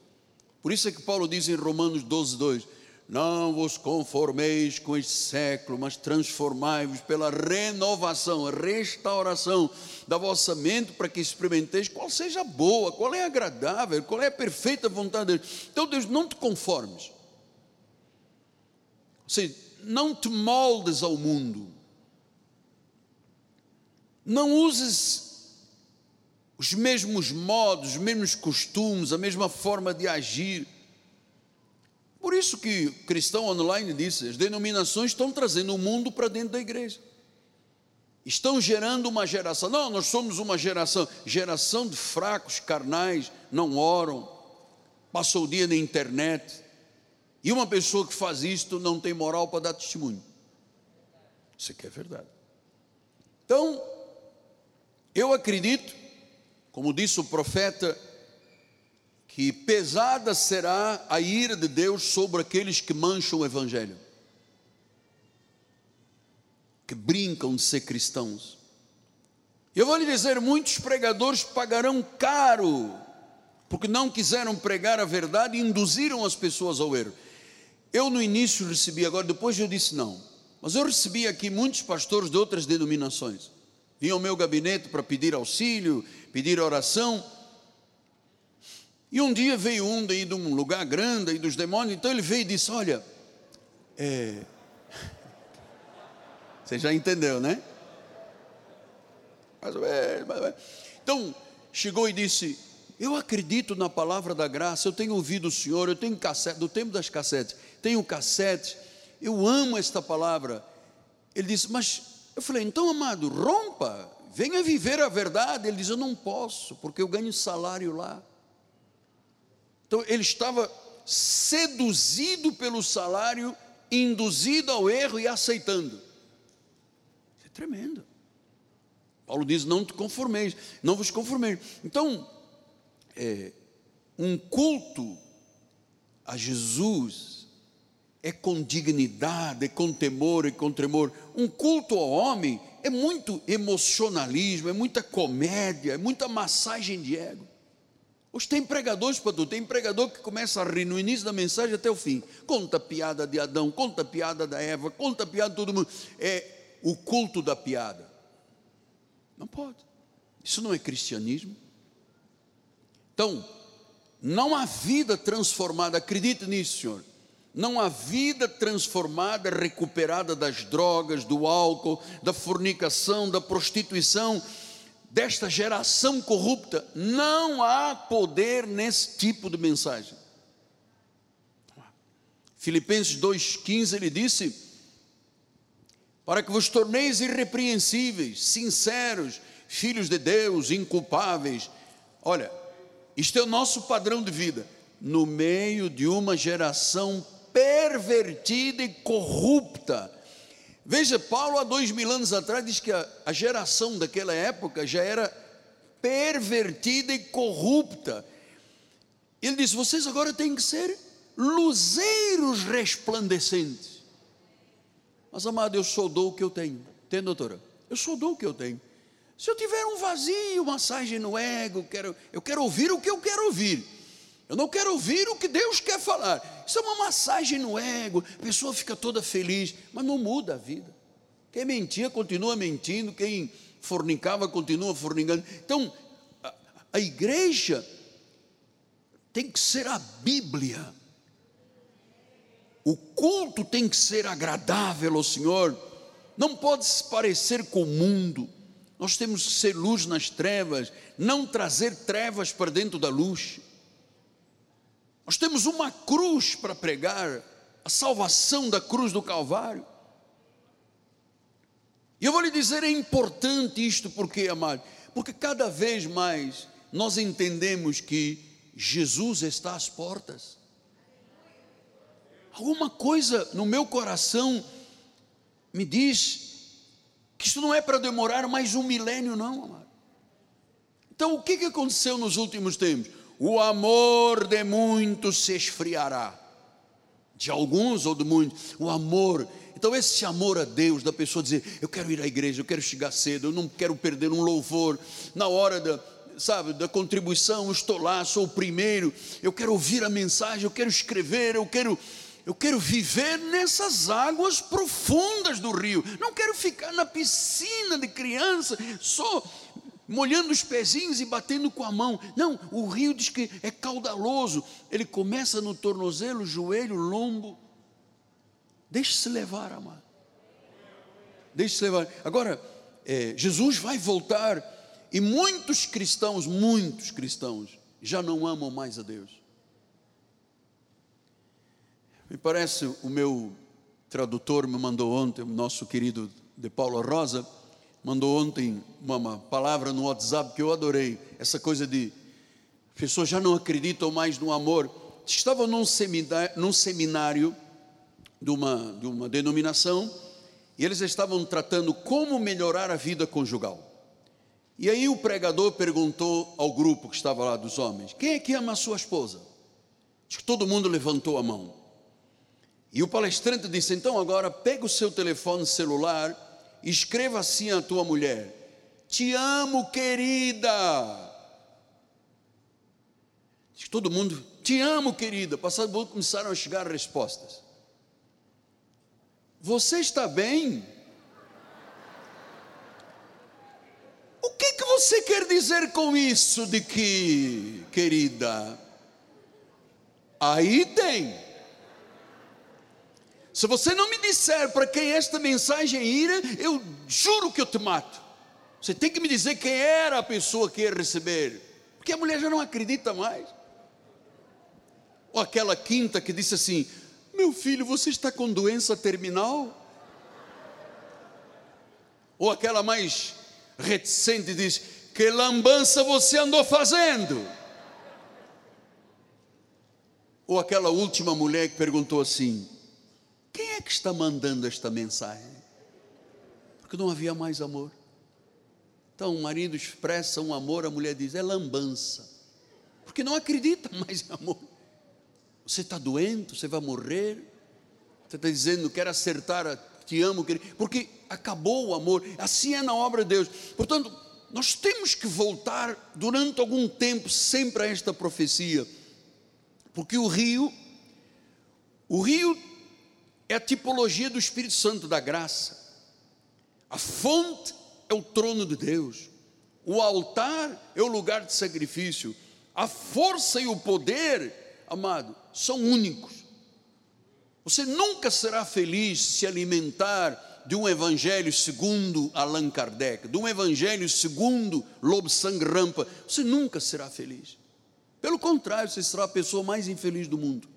Speaker 1: Por isso é que Paulo diz em Romanos 12, 2: Não vos conformeis com este século, mas transformai-vos pela renovação, restauração da vossa mente, para que experimenteis qual seja boa, qual é agradável, qual é a perfeita vontade de Deus. Então, Deus, não te conformes. Ou seja, não te moldes ao mundo não uses os mesmos modos, os mesmos costumes, a mesma forma de agir. Por isso que o Cristão Online disse, as denominações estão trazendo o mundo para dentro da igreja. Estão gerando uma geração. Não, nós somos uma geração, geração de fracos, carnais, não oram, passam o dia na internet. E uma pessoa que faz isto não tem moral para dar testemunho. Isso aqui é verdade. Então, eu acredito, como disse o profeta, que pesada será a ira de Deus sobre aqueles que mancham o Evangelho, que brincam de ser cristãos. Eu vou lhe dizer: muitos pregadores pagarão caro, porque não quiseram pregar a verdade e induziram as pessoas ao erro. Eu no início recebi, agora depois eu disse não, mas eu recebi aqui muitos pastores de outras denominações vinha ao meu gabinete para pedir auxílio, pedir oração. E um dia veio um daí de um lugar grande, aí dos demônios, então ele veio e disse: Olha, é... você já entendeu, né? Então, chegou e disse: Eu acredito na palavra da graça, eu tenho ouvido o Senhor, eu tenho cassete, do tempo das cassetes, tenho cassete, eu amo esta palavra. Ele disse: Mas eu falei, então, amado, rompa, venha viver a verdade. Ele diz, eu não posso, porque eu ganho salário lá. Então, ele estava seduzido pelo salário, induzido ao erro e aceitando. Isso é tremendo. Paulo diz: não te conformeis, não vos conformeis. Então, é, um culto a Jesus é com dignidade, é com temor, é com tremor. Um culto ao homem é muito emocionalismo, é muita comédia, é muita massagem de ego. Hoje tem pregadores para tudo, tem pregador que começa a rir no início da mensagem até o fim. Conta a piada de Adão, conta a piada da Eva, conta a piada de todo mundo. É o culto da piada. Não pode. Isso não é cristianismo. Então, não há vida transformada, acredite nisso, Senhor não há vida transformada, recuperada das drogas, do álcool, da fornicação, da prostituição, desta geração corrupta. Não há poder nesse tipo de mensagem. Filipenses 2,15 ele disse: Para que vos torneis irrepreensíveis, sinceros, filhos de Deus, inculpáveis. Olha, isto é o nosso padrão de vida. No meio de uma geração pervertida e corrupta. Veja, Paulo, há dois mil anos atrás, diz que a, a geração daquela época já era pervertida e corrupta. Ele diz: vocês agora têm que ser luzeiros resplandecentes. Mas, amado, eu só dou o que eu tenho. Tem, doutora? Eu só dou o que eu tenho. Se eu tiver um vazio, massagem no ego, quero, eu quero ouvir o que eu quero ouvir. Eu não quero ouvir o que Deus quer falar. Isso é uma massagem no ego, a pessoa fica toda feliz, mas não muda a vida. Quem mentia continua mentindo, quem fornicava continua fornicando. Então, a, a igreja tem que ser a Bíblia. O culto tem que ser agradável ao Senhor. Não pode se parecer com o mundo. Nós temos que ser luz nas trevas, não trazer trevas para dentro da luz. Nós temos uma cruz para pregar, a salvação da cruz do Calvário. E eu vou lhe dizer, é importante isto, porque, amado? Porque cada vez mais nós entendemos que Jesus está às portas. Alguma coisa no meu coração me diz que isso não é para demorar mais um milênio, não, amado. Então, o que, que aconteceu nos últimos tempos? O amor de muitos se esfriará, de alguns ou de muitos, o amor. Então, esse amor a Deus, da pessoa dizer: Eu quero ir à igreja, eu quero chegar cedo, eu não quero perder um louvor, na hora da, sabe, da contribuição, eu estou lá, sou o primeiro, eu quero ouvir a mensagem, eu quero escrever, eu quero eu quero viver nessas águas profundas do rio. Não quero ficar na piscina de criança, só molhando os pezinhos e batendo com a mão. Não, o rio diz que é caudaloso. Ele começa no tornozelo, joelho, lombo. Deixe-se levar, amado. Deixe-se levar. Agora, é, Jesus vai voltar e muitos cristãos, muitos cristãos, já não amam mais a Deus. Me parece, o meu tradutor me mandou ontem, o nosso querido de Paulo Rosa, mandou ontem uma palavra no WhatsApp que eu adorei. Essa coisa de pessoas já não acreditam mais no amor. Estava num seminário, num seminário de, uma, de uma denominação e eles estavam tratando como melhorar a vida conjugal. E aí o pregador perguntou ao grupo que estava lá dos homens: quem é que ama a sua esposa? Acho que todo mundo levantou a mão. E o palestrante disse: então agora pega o seu telefone celular escreva assim à tua mulher: Te amo, querida. Todo mundo, te amo, querida. Passado pouco começaram a chegar respostas. Você está bem? O que, que você quer dizer com isso de que, querida? Aí tem. Se você não me disser para quem esta mensagem ira, eu juro que eu te mato. Você tem que me dizer quem era a pessoa que ia receber, porque a mulher já não acredita mais. Ou aquela quinta que disse assim: Meu filho, você está com doença terminal? Ou aquela mais reticente diz: Que lambança você andou fazendo? Ou aquela última mulher que perguntou assim: é que está mandando esta mensagem? Porque não havia mais amor. Então o marido expressa um amor, a mulher diz: é lambança. Porque não acredita mais em amor. Você está doente, você vai morrer. Você está dizendo, quero acertar, te amo, querido. Porque acabou o amor. Assim é na obra de Deus. Portanto, nós temos que voltar durante algum tempo sempre a esta profecia. Porque o rio, o rio é a tipologia do Espírito Santo da graça. A fonte é o trono de Deus. O altar é o lugar de sacrifício. A força e o poder, amado, são únicos. Você nunca será feliz se alimentar de um evangelho segundo Allan Kardec, de um evangelho segundo Lobo Sangue Rampa. Você nunca será feliz. Pelo contrário, você será a pessoa mais infeliz do mundo.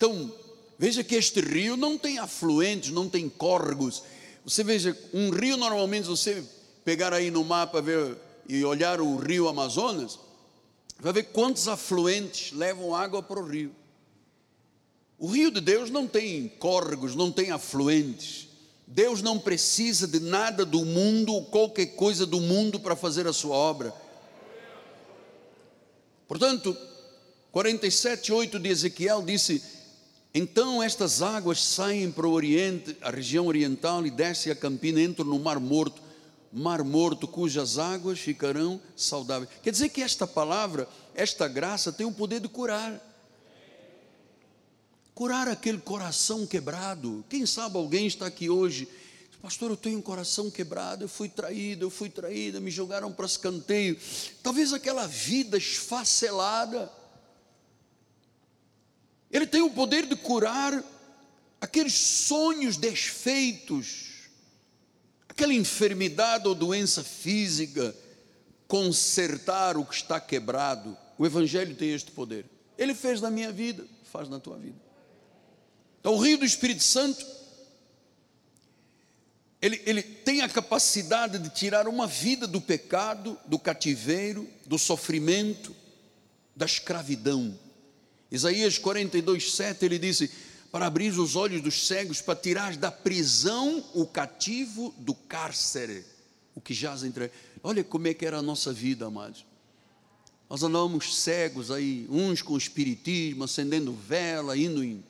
Speaker 1: Então, veja que este rio não tem afluentes, não tem córregos. Você veja, um rio normalmente, você pegar aí no mapa ver, e olhar o rio Amazonas, vai ver quantos afluentes levam água para o rio. O rio de Deus não tem córregos, não tem afluentes. Deus não precisa de nada do mundo ou qualquer coisa do mundo para fazer a sua obra. Portanto, 47, 8 de Ezequiel disse: Então estas águas saem para o Oriente, a região oriental, e descem a campina, entram no Mar Morto, Mar Morto, cujas águas ficarão saudáveis. Quer dizer que esta palavra, esta graça, tem o poder de curar curar aquele coração quebrado. Quem sabe alguém está aqui hoje, pastor, eu tenho um coração quebrado, eu fui traído, eu fui traída, me jogaram para escanteio. Talvez aquela vida esfacelada. Ele tem o poder de curar aqueles sonhos desfeitos, aquela enfermidade ou doença física, consertar o que está quebrado. O Evangelho tem este poder. Ele fez na minha vida, faz na tua vida. Então, o rio do Espírito Santo, ele, ele tem a capacidade de tirar uma vida do pecado, do cativeiro, do sofrimento, da escravidão. Isaías 42, 7, ele disse: Para abrir os olhos dos cegos, para tirar da prisão o cativo do cárcere, o que jaz entre. Olha como é que era a nossa vida, amados. Nós andávamos cegos aí, uns com espiritismo, acendendo vela, indo em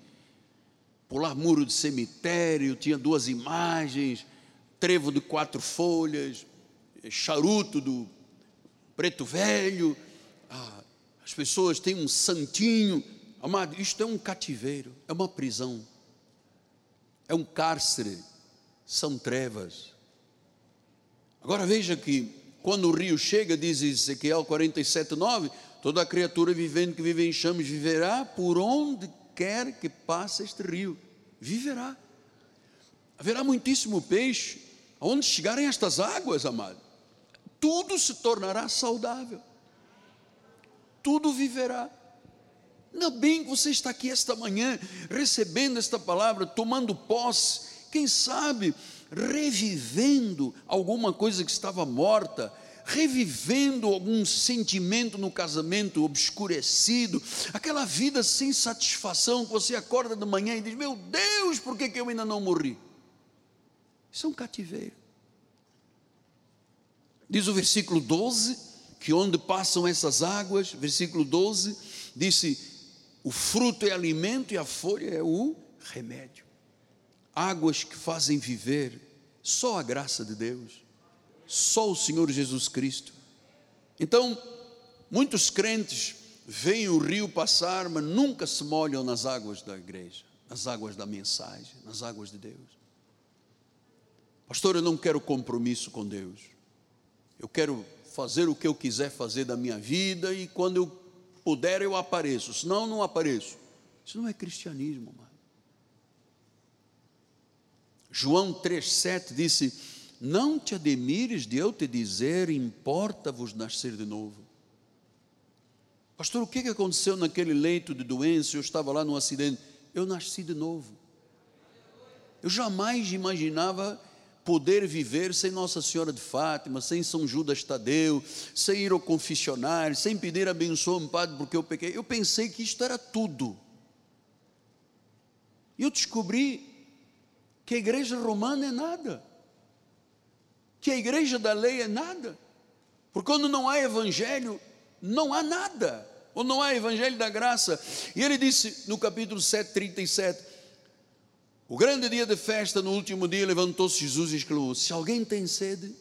Speaker 1: pular muro de cemitério, tinha duas imagens, trevo de quatro folhas, charuto do preto velho, ah, as pessoas têm um santinho, amado, isto é um cativeiro, é uma prisão, é um cárcere, são trevas. Agora veja que quando o rio chega, diz Ezequiel 47, 9, toda criatura vivendo que vive em chamas viverá por onde quer que passe este rio, viverá. Haverá muitíssimo peixe, aonde chegarem estas águas, amado, tudo se tornará saudável, tudo viverá. Ainda bem que você está aqui esta manhã, recebendo esta palavra, tomando posse, quem sabe revivendo alguma coisa que estava morta, revivendo algum sentimento no casamento obscurecido, aquela vida sem satisfação que você acorda de manhã e diz: Meu Deus, por que, que eu ainda não morri? Isso é um cativeiro. Diz o versículo 12: que onde passam essas águas, versículo 12, disse: o fruto é alimento e a folha é o remédio. Águas que fazem viver, só a graça de Deus só o Senhor Jesus Cristo. Então, muitos crentes veem o rio passar, mas nunca se molham nas águas da igreja, nas águas da mensagem, nas águas de Deus. Pastor, eu não quero compromisso com Deus. Eu quero fazer o que eu quiser fazer da minha vida e quando eu puder eu apareço, senão não apareço. Isso não é cristianismo, mano. João 3,7 disse: não te admires de eu te dizer, importa-vos nascer de novo. Pastor, o que aconteceu naquele leito de doença? Eu estava lá no acidente. Eu nasci de novo. Eu jamais imaginava poder viver sem Nossa Senhora de Fátima, sem São Judas Tadeu, sem ir ao confessionário, sem pedir abençoa Padre porque eu pequei. Eu pensei que isto era tudo. E eu descobri que a igreja romana é nada que a igreja da lei é nada. Porque quando não há evangelho, não há nada. Ou não há evangelho da graça. E ele disse no capítulo 7, 37, o grande dia de festa, no último dia, levantou-se Jesus e exclamou: Se alguém tem sede,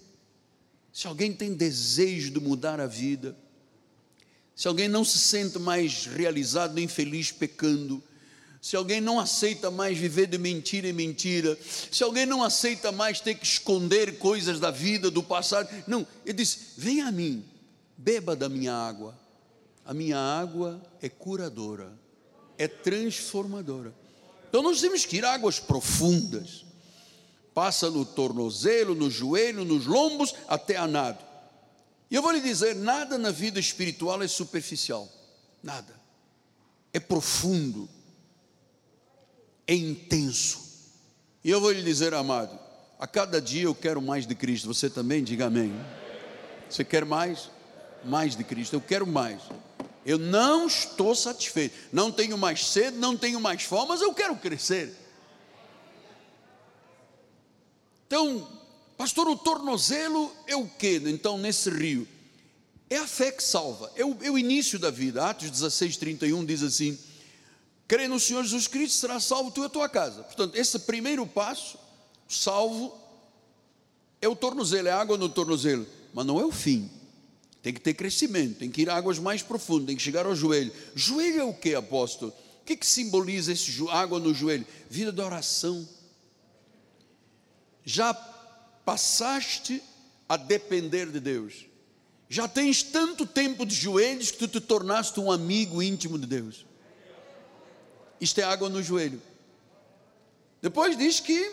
Speaker 1: se alguém tem desejo de mudar a vida, se alguém não se sente mais realizado nem feliz pecando, se alguém não aceita mais viver de mentira em mentira, se alguém não aceita mais ter que esconder coisas da vida, do passado, não, ele diz: Vem a mim, beba da minha água. A minha água é curadora, é transformadora. Então nós temos que ir águas profundas. Passa no tornozelo, no joelho, nos lombos, até a nado. E eu vou lhe dizer: nada na vida espiritual é superficial, nada. É profundo é intenso. E eu vou lhe dizer, amado, a cada dia eu quero mais de Cristo. Você também, diga amém. Você quer mais? Mais de Cristo. Eu quero mais. Eu não estou satisfeito. Não tenho mais sede, não tenho mais fome, mas eu quero crescer. Então, pastor, o tornozelo é o que? Então, nesse rio, É a fé que salva, é o, é o início da vida. Atos 16, 31 diz assim: crê no Senhor Jesus Cristo, será salvo tu e a tua casa. Portanto, esse primeiro passo, salvo, é o tornozelo, é água no tornozelo, mas não é o fim. Tem que ter crescimento, tem que ir a águas mais profundas, tem que chegar ao joelho. Joelho é o que, apóstolo? O que, que simboliza esse água no joelho? Vida de oração. Já passaste a depender de Deus. Já tens tanto tempo de joelhos que tu te tornaste um amigo íntimo de Deus. Isto é água no joelho. Depois diz que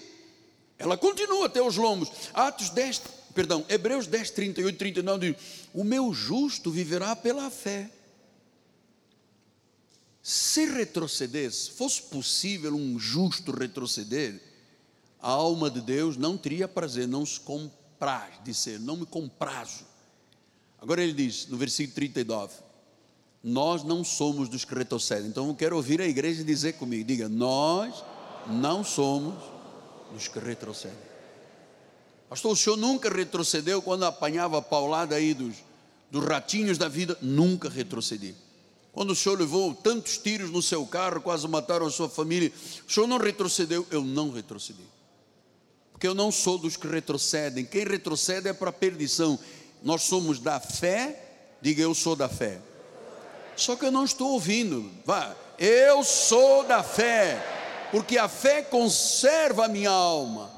Speaker 1: ela continua até os lombos. Atos 10, perdão, Hebreus 10, 38, 39 diz: O meu justo viverá pela fé. Se retrocedesse, fosse possível um justo retroceder, a alma de Deus não teria prazer, não se compraz, disse não me comprazo Agora ele diz, no versículo 39, nós não somos dos que retrocedem. Então eu quero ouvir a igreja dizer comigo: diga, nós não somos dos que retrocedem. Pastor, o senhor nunca retrocedeu quando apanhava a paulada aí dos, dos ratinhos da vida? Nunca retrocedi. Quando o senhor levou tantos tiros no seu carro, quase mataram a sua família, o senhor não retrocedeu? Eu não retrocedi. Porque eu não sou dos que retrocedem. Quem retrocede é para a perdição nós somos da fé, diga eu sou da fé. Só que eu não estou ouvindo. Vá, eu sou da fé, porque a fé conserva a minha alma.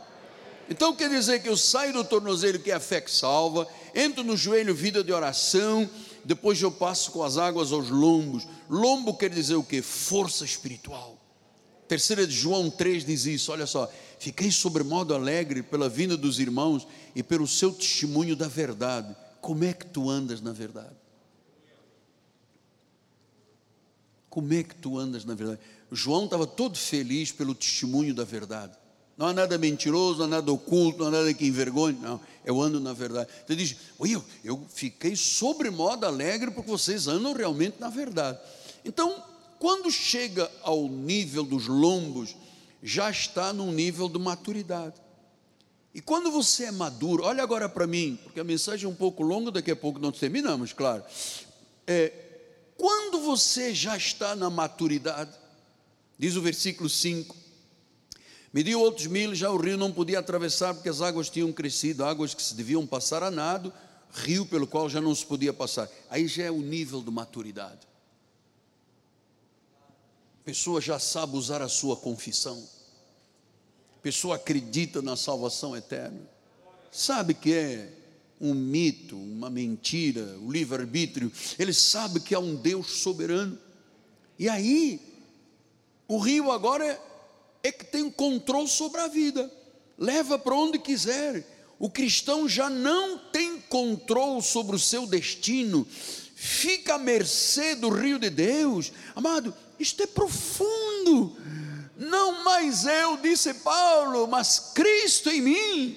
Speaker 1: Então quer dizer que eu saio do tornozelo, que é a fé que salva, entro no joelho, vida de oração, depois eu passo com as águas aos lombos. Lombo quer dizer o que? Força espiritual. Terceira de João 3 diz isso, olha só. Fiquei sobremodo alegre pela vinda dos irmãos e pelo seu testemunho da verdade. Como é que tu andas na verdade? Como é que tu andas na verdade? João estava todo feliz pelo testemunho da verdade. Não há nada mentiroso, não há nada oculto, não há nada que envergonhe. Não, eu ando na verdade. Então diz: eu, eu fiquei sobremodo alegre porque vocês andam realmente na verdade. Então, quando chega ao nível dos lombos, já está num nível de maturidade. E quando você é maduro, olha agora para mim, porque a mensagem é um pouco longa, daqui a pouco nós terminamos, claro. É, quando você já está na maturidade, diz o versículo 5: mediu outros mil, já o rio não podia atravessar porque as águas tinham crescido, águas que se deviam passar a nado, rio pelo qual já não se podia passar. Aí já é o nível de maturidade. Pessoa já sabe usar a sua confissão, pessoa acredita na salvação eterna, sabe que é um mito, uma mentira, o livre-arbítrio, ele sabe que há um Deus soberano, e aí, o rio agora é, é que tem controle sobre a vida, leva para onde quiser, o cristão já não tem controle sobre o seu destino, fica à mercê do rio de Deus, amado, isto é profundo. Não mais eu, disse Paulo, mas Cristo em mim.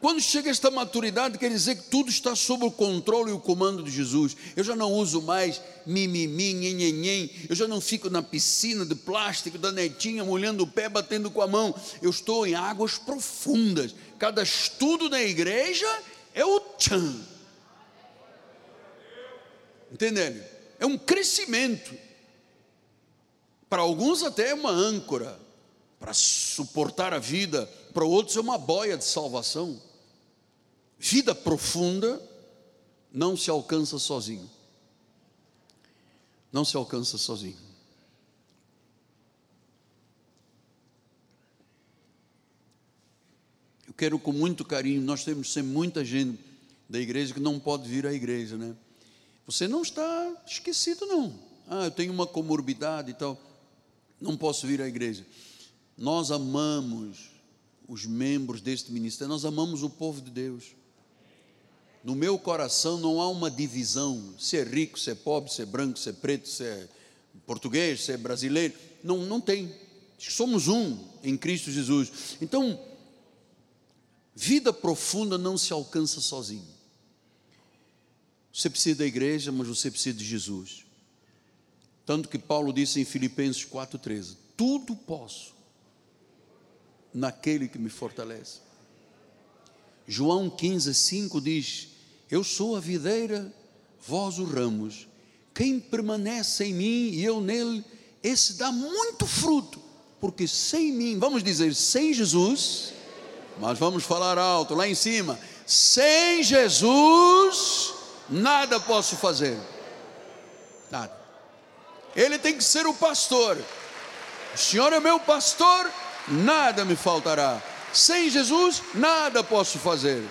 Speaker 1: Quando chega esta maturidade, quer dizer que tudo está sob o controle e o comando de Jesus. Eu já não uso mais mimimi, nhenhenhen. Eu já não fico na piscina de plástico da netinha, molhando o pé, batendo com a mão. Eu estou em águas profundas. Cada estudo na igreja é o tchan. Entendendo? é um crescimento. Para alguns, até é uma âncora para suportar a vida, para outros, é uma boia de salvação. Vida profunda não se alcança sozinho. Não se alcança sozinho. Eu quero com muito carinho, nós temos sempre muita gente da igreja que não pode vir à igreja, né? Você não está esquecido, não. Ah, eu tenho uma comorbidade e tal, não posso vir à igreja. Nós amamos os membros deste ministério, nós amamos o povo de Deus. No meu coração não há uma divisão, se é rico, se é pobre, se é branco, se é preto, se é português, se é brasileiro. Não, não tem. Somos um em Cristo Jesus. Então, vida profunda não se alcança sozinho. Você precisa da igreja, mas você precisa de Jesus. Tanto que Paulo disse em Filipenses 4,13: Tudo posso naquele que me fortalece. João 15, 5 diz: Eu sou a videira, vós os ramos. Quem permanece em mim e eu nele, esse dá muito fruto, porque sem mim, vamos dizer, sem Jesus, mas vamos falar alto lá em cima, sem Jesus, nada posso fazer. Nada. Ele tem que ser o pastor. O Senhor é meu pastor, nada me faltará. Sem Jesus, nada posso fazer.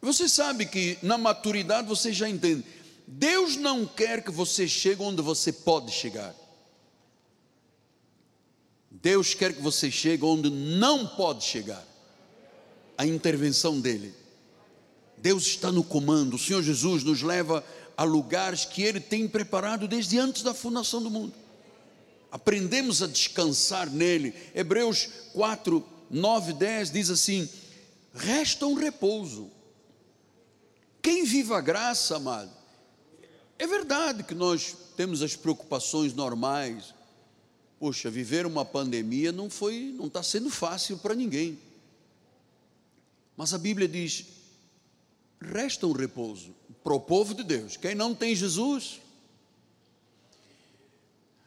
Speaker 1: Você sabe que na maturidade você já entende. Deus não quer que você chegue onde você pode chegar. Deus quer que você chegue onde não pode chegar. A intervenção dele. Deus está no comando. O Senhor Jesus nos leva a lugares que ele tem preparado desde antes da fundação do mundo. Aprendemos a descansar nele. Hebreus 4, 9, 10 diz assim: resta um repouso quem vive a graça, amado, é verdade que nós temos as preocupações normais. Poxa, viver uma pandemia não foi, não está sendo fácil para ninguém. Mas a Bíblia diz: resta um repouso para o povo de Deus. Quem não tem Jesus,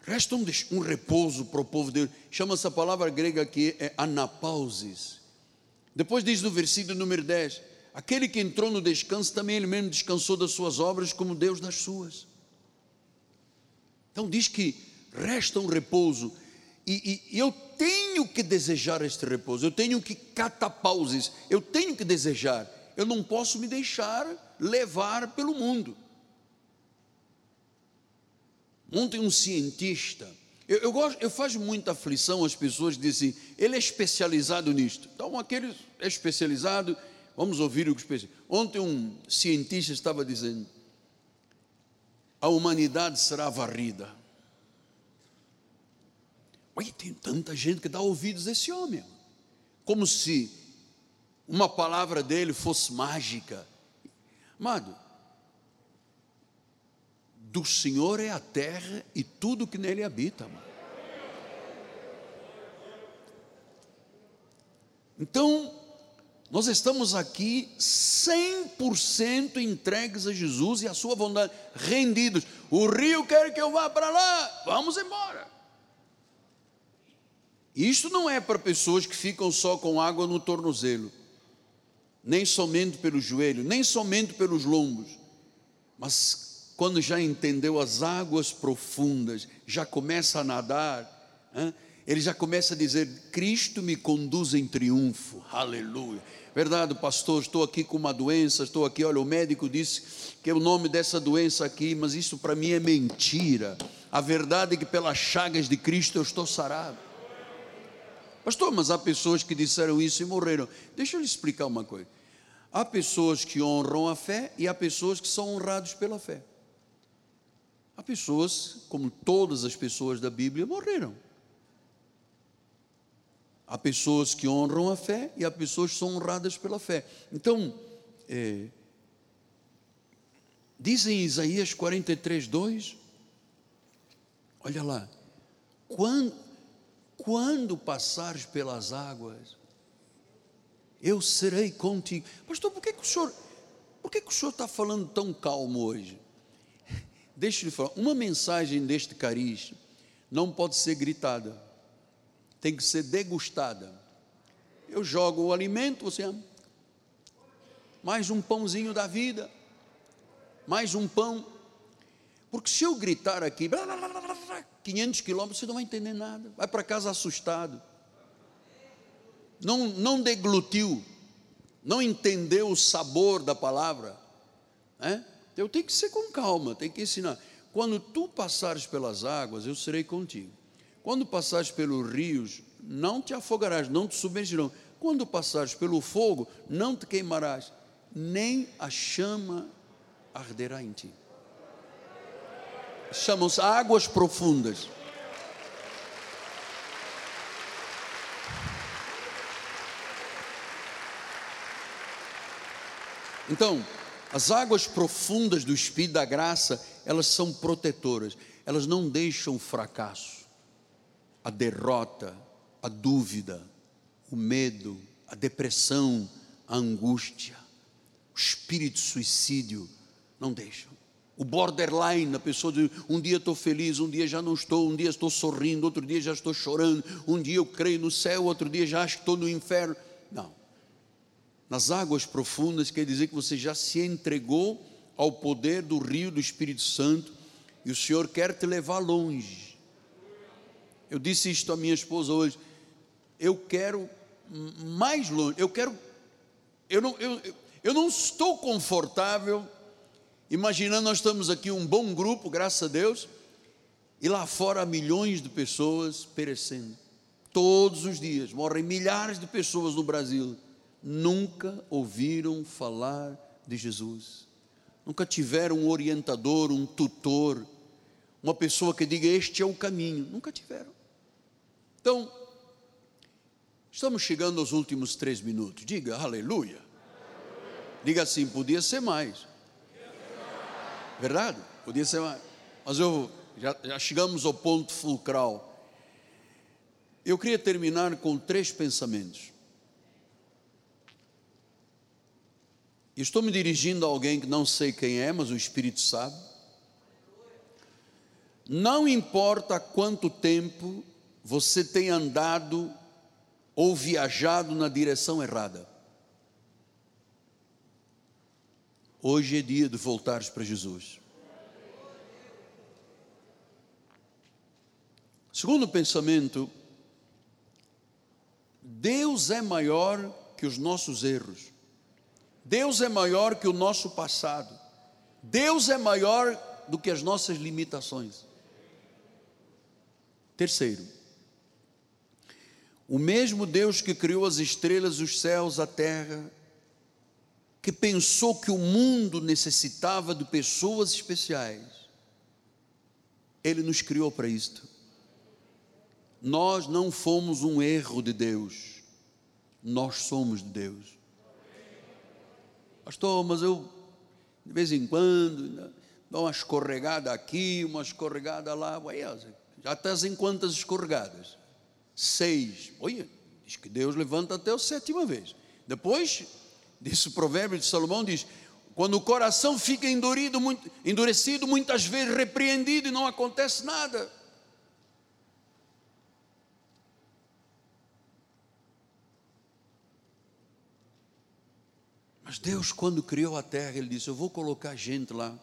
Speaker 1: resta um, um repouso para o povo de Deus. Chama essa palavra grega aqui é anapausis. Depois diz no versículo número 10: Aquele que entrou no descanso também ele mesmo descansou das suas obras, como Deus das suas. Então diz que resta um repouso, e, e, e eu tenho que desejar este repouso, eu tenho que catapauses, eu tenho que desejar, eu não posso me deixar levar pelo mundo. Ontem um cientista, eu, eu, gosto, eu faço muita aflição às pessoas dizem, ele é especializado nisto. Então, aquele é especializado, Vamos ouvir o que pensa. Ontem um cientista estava dizendo: a humanidade será varrida. Olha, tem tanta gente que dá ouvidos a esse homem, como se uma palavra dele fosse mágica. Amado, do Senhor é a terra e tudo que nele habita. Amado. Então, nós estamos aqui 100% entregues a Jesus e a sua vontade, rendidos. O rio quer que eu vá para lá, vamos embora. Isto não é para pessoas que ficam só com água no tornozelo, nem somente pelo joelho, nem somente pelos lombos, mas quando já entendeu as águas profundas, já começa a nadar, hein? ele já começa a dizer: Cristo me conduz em triunfo, aleluia. Verdade, pastor, estou aqui com uma doença, estou aqui, olha, o médico disse que é o nome dessa doença aqui, mas isso para mim é mentira. A verdade é que pelas chagas de Cristo eu estou sarado. Pastor, mas há pessoas que disseram isso e morreram. Deixa eu lhe explicar uma coisa. Há pessoas que honram a fé e há pessoas que são honrados pela fé. Pessoas, como todas as pessoas da Bíblia, morreram. Há pessoas que honram a fé e há pessoas que são honradas pela fé. Então, é, diz em Isaías 43, 2, olha lá, quando, quando passares pelas águas, eu serei contigo. Pastor, por que o senhor, por que, que o senhor está falando tão calmo hoje? Deixa eu lhe falar, uma mensagem deste cariz não pode ser gritada tem que ser degustada. Eu jogo o alimento, você ama. Mais um pãozinho da vida, mais um pão. Porque se eu gritar aqui, 500 quilômetros, você não vai entender nada. Vai para casa assustado. Não, não deglutiu, não entendeu o sabor da palavra. É? Eu tenho que ser com calma, tenho que ensinar. Quando tu passares pelas águas, eu serei contigo. Quando passares pelos rios, não te afogarás, não te submergirão. Quando passares pelo fogo, não te queimarás, nem a chama arderá em ti. Chamam-se águas profundas. Então, as águas profundas do Espírito da Graça, elas são protetoras, elas não deixam fracasso a derrota, a dúvida, o medo, a depressão, a angústia, o espírito suicídio, não deixam. O borderline, a pessoa diz: um dia estou feliz, um dia já não estou, um dia estou sorrindo, outro dia já estou chorando, um dia eu creio no céu, outro dia já estou no inferno. Nas águas profundas quer dizer que você já se entregou ao poder do rio do Espírito Santo e o Senhor quer te levar longe. Eu disse isto à minha esposa hoje. Eu quero mais longe, eu quero. Eu não, eu, eu não estou confortável imaginando nós estamos aqui um bom grupo, graças a Deus, e lá fora milhões de pessoas perecendo. Todos os dias morrem milhares de pessoas no Brasil. Nunca ouviram falar de Jesus. Nunca tiveram um orientador, um tutor, uma pessoa que diga: Este é o caminho. Nunca tiveram. Então, estamos chegando aos últimos três minutos. Diga aleluia. Diga assim: podia ser mais. Verdade? Podia ser mais. Mas eu já, já chegamos ao ponto fulcral. Eu queria terminar com três pensamentos. Estou me dirigindo a alguém que não sei quem é, mas o Espírito sabe. Não importa quanto tempo você tem andado ou viajado na direção errada. Hoje é dia de voltares para Jesus. Segundo pensamento, Deus é maior que os nossos erros. Deus é maior que o nosso passado. Deus é maior do que as nossas limitações. Terceiro, o mesmo Deus que criou as estrelas, os céus, a terra, que pensou que o mundo necessitava de pessoas especiais, Ele nos criou para isto. Nós não fomos um erro de Deus, nós somos de Deus. Pastor, mas eu, de vez em quando, dou uma escorregada aqui, uma escorregada lá. Já estás em quantas escorregadas? Seis. Olha, diz que Deus levanta até a sétima vez. Depois, disse o provérbio de Salomão, diz, quando o coração fica endurecido, muitas vezes repreendido e não acontece nada. Mas Deus, quando criou a terra, Ele disse: Eu vou colocar gente lá.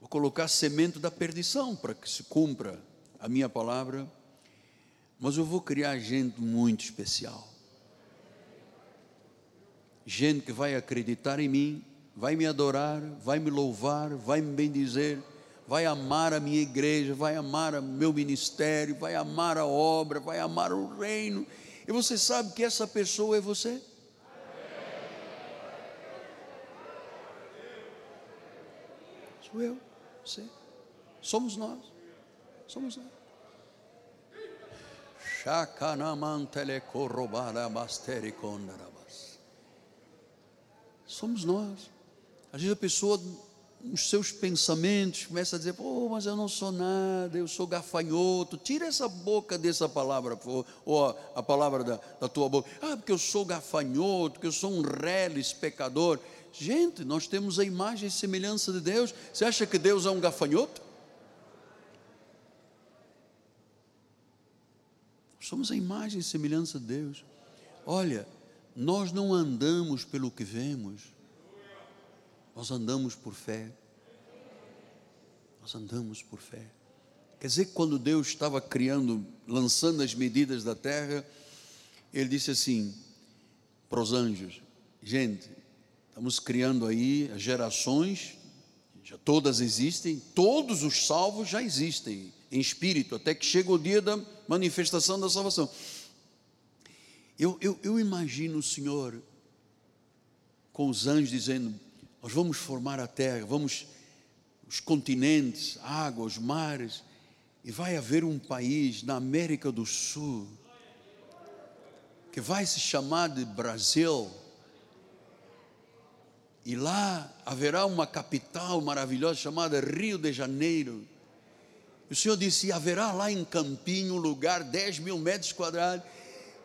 Speaker 1: Vou colocar semente da perdição para que se cumpra a minha palavra. Mas eu vou criar gente muito especial. Gente que vai acreditar em mim, vai me adorar, vai me louvar, vai me bendizer, vai amar a minha igreja, vai amar o meu ministério, vai amar a obra, vai amar o reino. E você sabe que essa pessoa é você? Sou eu, você. Somos nós. Somos nós. Somos nós. Às vezes a pessoa, nos seus pensamentos, começa a dizer: Pô, mas eu não sou nada, eu sou gafanhoto. Tira essa boca dessa palavra, por ou a, a palavra da, da, tua boca. Ah, porque eu sou gafanhoto, porque eu sou um reles pecador. Gente, nós temos a imagem e semelhança de Deus. Você acha que Deus é um gafanhoto? Somos a imagem e semelhança de Deus. Olha, nós não andamos pelo que vemos, nós andamos por fé. Nós andamos por fé. Quer dizer que quando Deus estava criando, lançando as medidas da terra, Ele disse assim para os anjos: gente, Estamos criando aí gerações, já todas existem, todos os salvos já existem em espírito, até que chega o dia da manifestação da salvação. Eu, eu, eu imagino o Senhor com os anjos dizendo: Nós vamos formar a terra, vamos, os continentes, água, os mares, e vai haver um país na América do Sul que vai se chamar de Brasil e lá haverá uma capital maravilhosa chamada Rio de Janeiro. O Senhor disse: haverá lá em Campinho um lugar, 10 mil metros quadrados.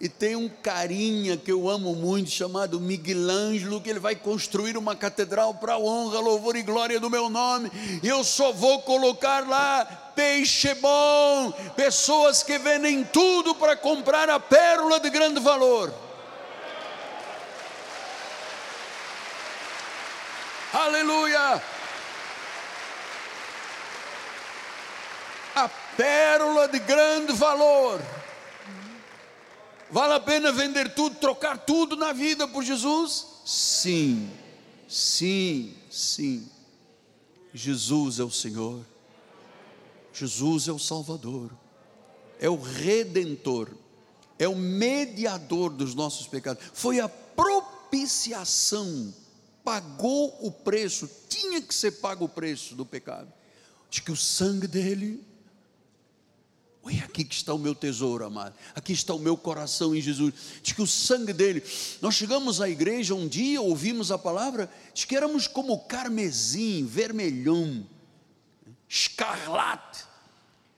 Speaker 1: E tem um carinha que eu amo muito, chamado Miguel Ângelo, que ele vai construir uma catedral para honra, louvor e glória do meu nome. E eu só vou colocar lá peixe bom, pessoas que vendem tudo para comprar a pérola de grande valor. Aleluia! A pérola de grande valor. Vale a pena vender tudo, trocar tudo na vida por Jesus? Sim, sim, sim. Jesus é o Senhor, Jesus é o Salvador, é o Redentor, é o mediador dos nossos pecados, foi a propiciação, pagou o preço, tinha que ser pago o preço do pecado, de que o sangue dele Oi, aqui que está o meu tesouro, amado. Aqui está o meu coração em Jesus. Diz que o sangue dele. Nós chegamos à igreja um dia, ouvimos a palavra, diz que éramos como carmesim, vermelhão, escarlate.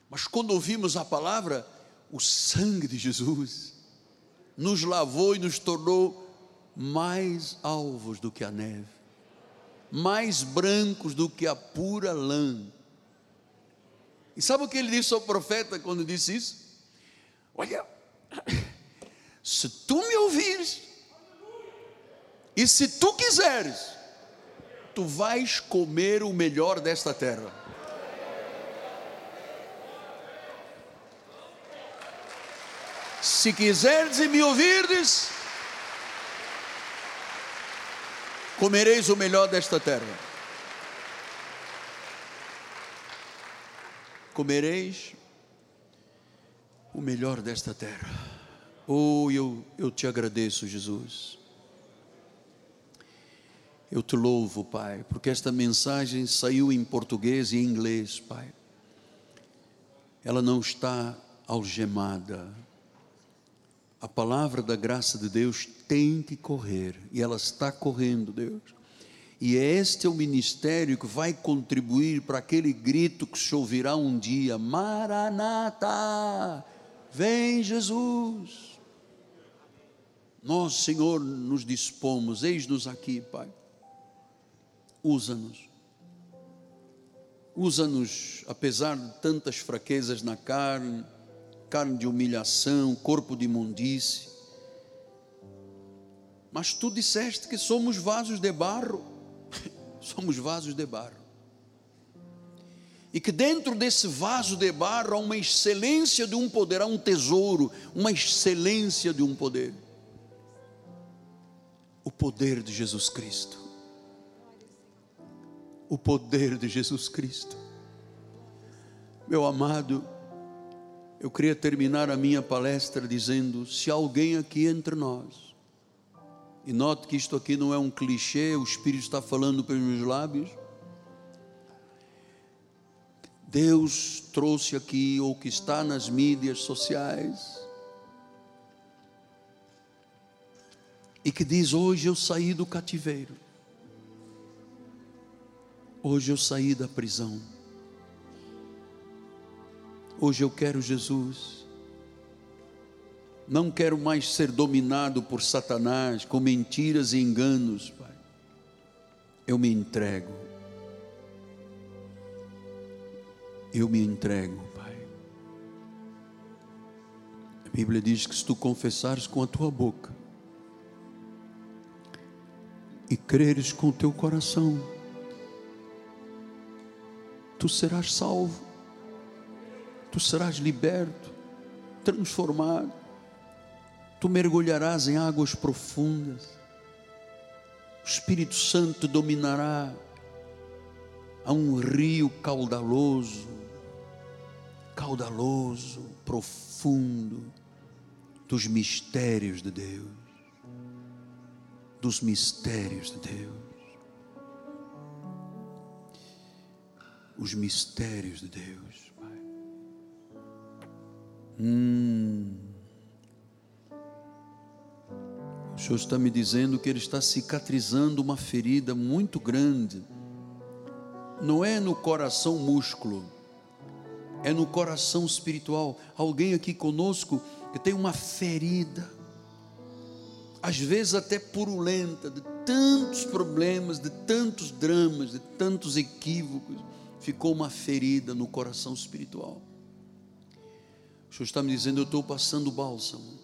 Speaker 1: Mas quando ouvimos a palavra, o sangue de Jesus nos lavou e nos tornou mais alvos do que a neve, mais brancos do que a pura lã e sabe o que ele disse ao profeta quando disse isso? Olha, se tu me ouvires, e se tu quiseres, tu vais comer o melhor desta terra. Se quiseres e me ouvirdes, comereis o melhor desta terra. comereis o melhor desta terra. Oh, eu, eu te agradeço, Jesus. Eu te louvo, Pai, porque esta mensagem saiu em português e em inglês, Pai. Ela não está algemada. A palavra da graça de Deus tem que correr, e ela está correndo, Deus. E este é o ministério que vai contribuir para aquele grito que se ouvirá um dia: Maranata, vem Jesus. Nós, Senhor, nos dispomos, eis-nos aqui, Pai. Usa-nos. Usa-nos, apesar de tantas fraquezas na carne, carne de humilhação, corpo de imundície. Mas tu disseste que somos vasos de barro somos vasos de barro. E que dentro desse vaso de barro há uma excelência de um poder, há um tesouro, uma excelência de um poder. O poder de Jesus Cristo. O poder de Jesus Cristo. Meu amado, eu queria terminar a minha palestra dizendo: se alguém aqui entre nós e note que isto aqui não é um clichê, o Espírito está falando pelos meus lábios. Deus trouxe aqui, ou que está nas mídias sociais, e que diz: Hoje eu saí do cativeiro, hoje eu saí da prisão, hoje eu quero Jesus. Não quero mais ser dominado por Satanás com mentiras e enganos, Pai. Eu me entrego. Eu me entrego, Pai. A Bíblia diz que se tu confessares com a tua boca e creres com o teu coração, tu serás salvo, tu serás liberto, transformado. Tu mergulharás em águas profundas, o Espírito Santo dominará a um rio caudaloso, caudaloso, profundo, dos mistérios de Deus, dos mistérios de Deus, os mistérios de Deus. Hum. O Senhor está me dizendo que Ele está cicatrizando uma ferida muito grande. Não é no coração músculo, é no coração espiritual. Alguém aqui conosco que tem uma ferida às vezes até purulenta, de tantos problemas, de tantos dramas, de tantos equívocos, ficou uma ferida no coração espiritual. O Senhor está me dizendo: eu estou passando bálsamo.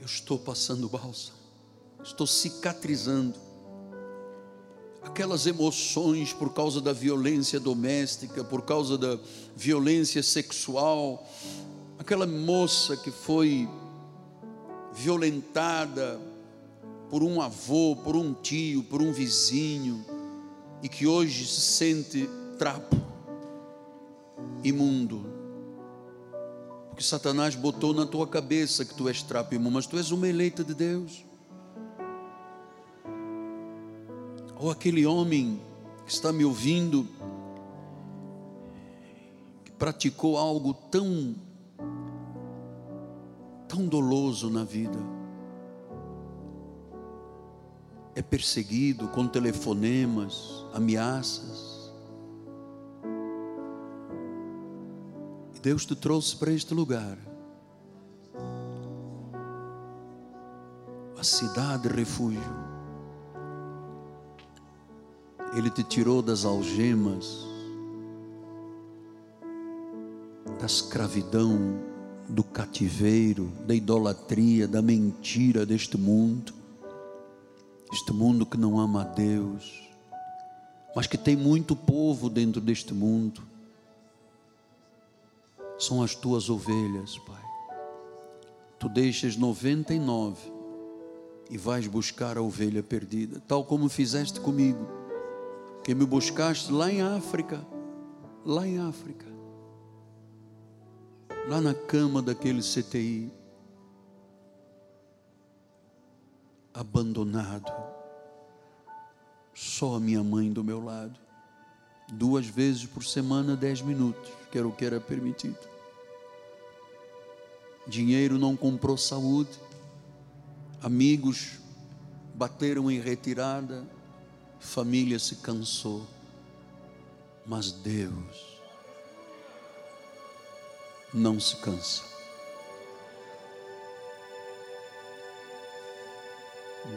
Speaker 1: Eu estou passando bálsamo. Estou cicatrizando. Aquelas emoções por causa da violência doméstica, por causa da violência sexual, aquela moça que foi violentada por um avô, por um tio, por um vizinho, e que hoje se sente trapo, imundo. Porque Satanás botou na tua cabeça que tu és trapo imundo, mas tu és uma eleita de Deus. Ou aquele homem que está me ouvindo, que praticou algo tão tão doloso na vida. É perseguido com telefonemas, ameaças. Deus te trouxe para este lugar. A cidade refúgio. Ele te tirou das algemas, da escravidão, do cativeiro, da idolatria, da mentira deste mundo. Este mundo que não ama a Deus, mas que tem muito povo dentro deste mundo. São as tuas ovelhas, Pai. Tu deixas 99 e vais buscar a ovelha perdida, tal como fizeste comigo, que me buscaste lá em África, lá em África lá na cama daquele CTI, abandonado, só a minha mãe do meu lado, duas vezes por semana, dez minutos, que era o que era permitido. Dinheiro não comprou saúde, amigos bateram em retirada, família se cansou, mas Deus, não se cansa.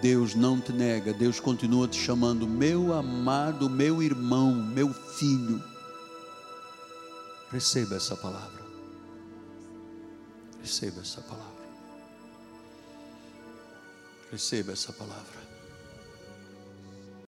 Speaker 1: Deus não te nega, Deus continua te chamando, meu amado, meu irmão, meu filho. Receba essa palavra. Receba essa palavra. Receba essa palavra.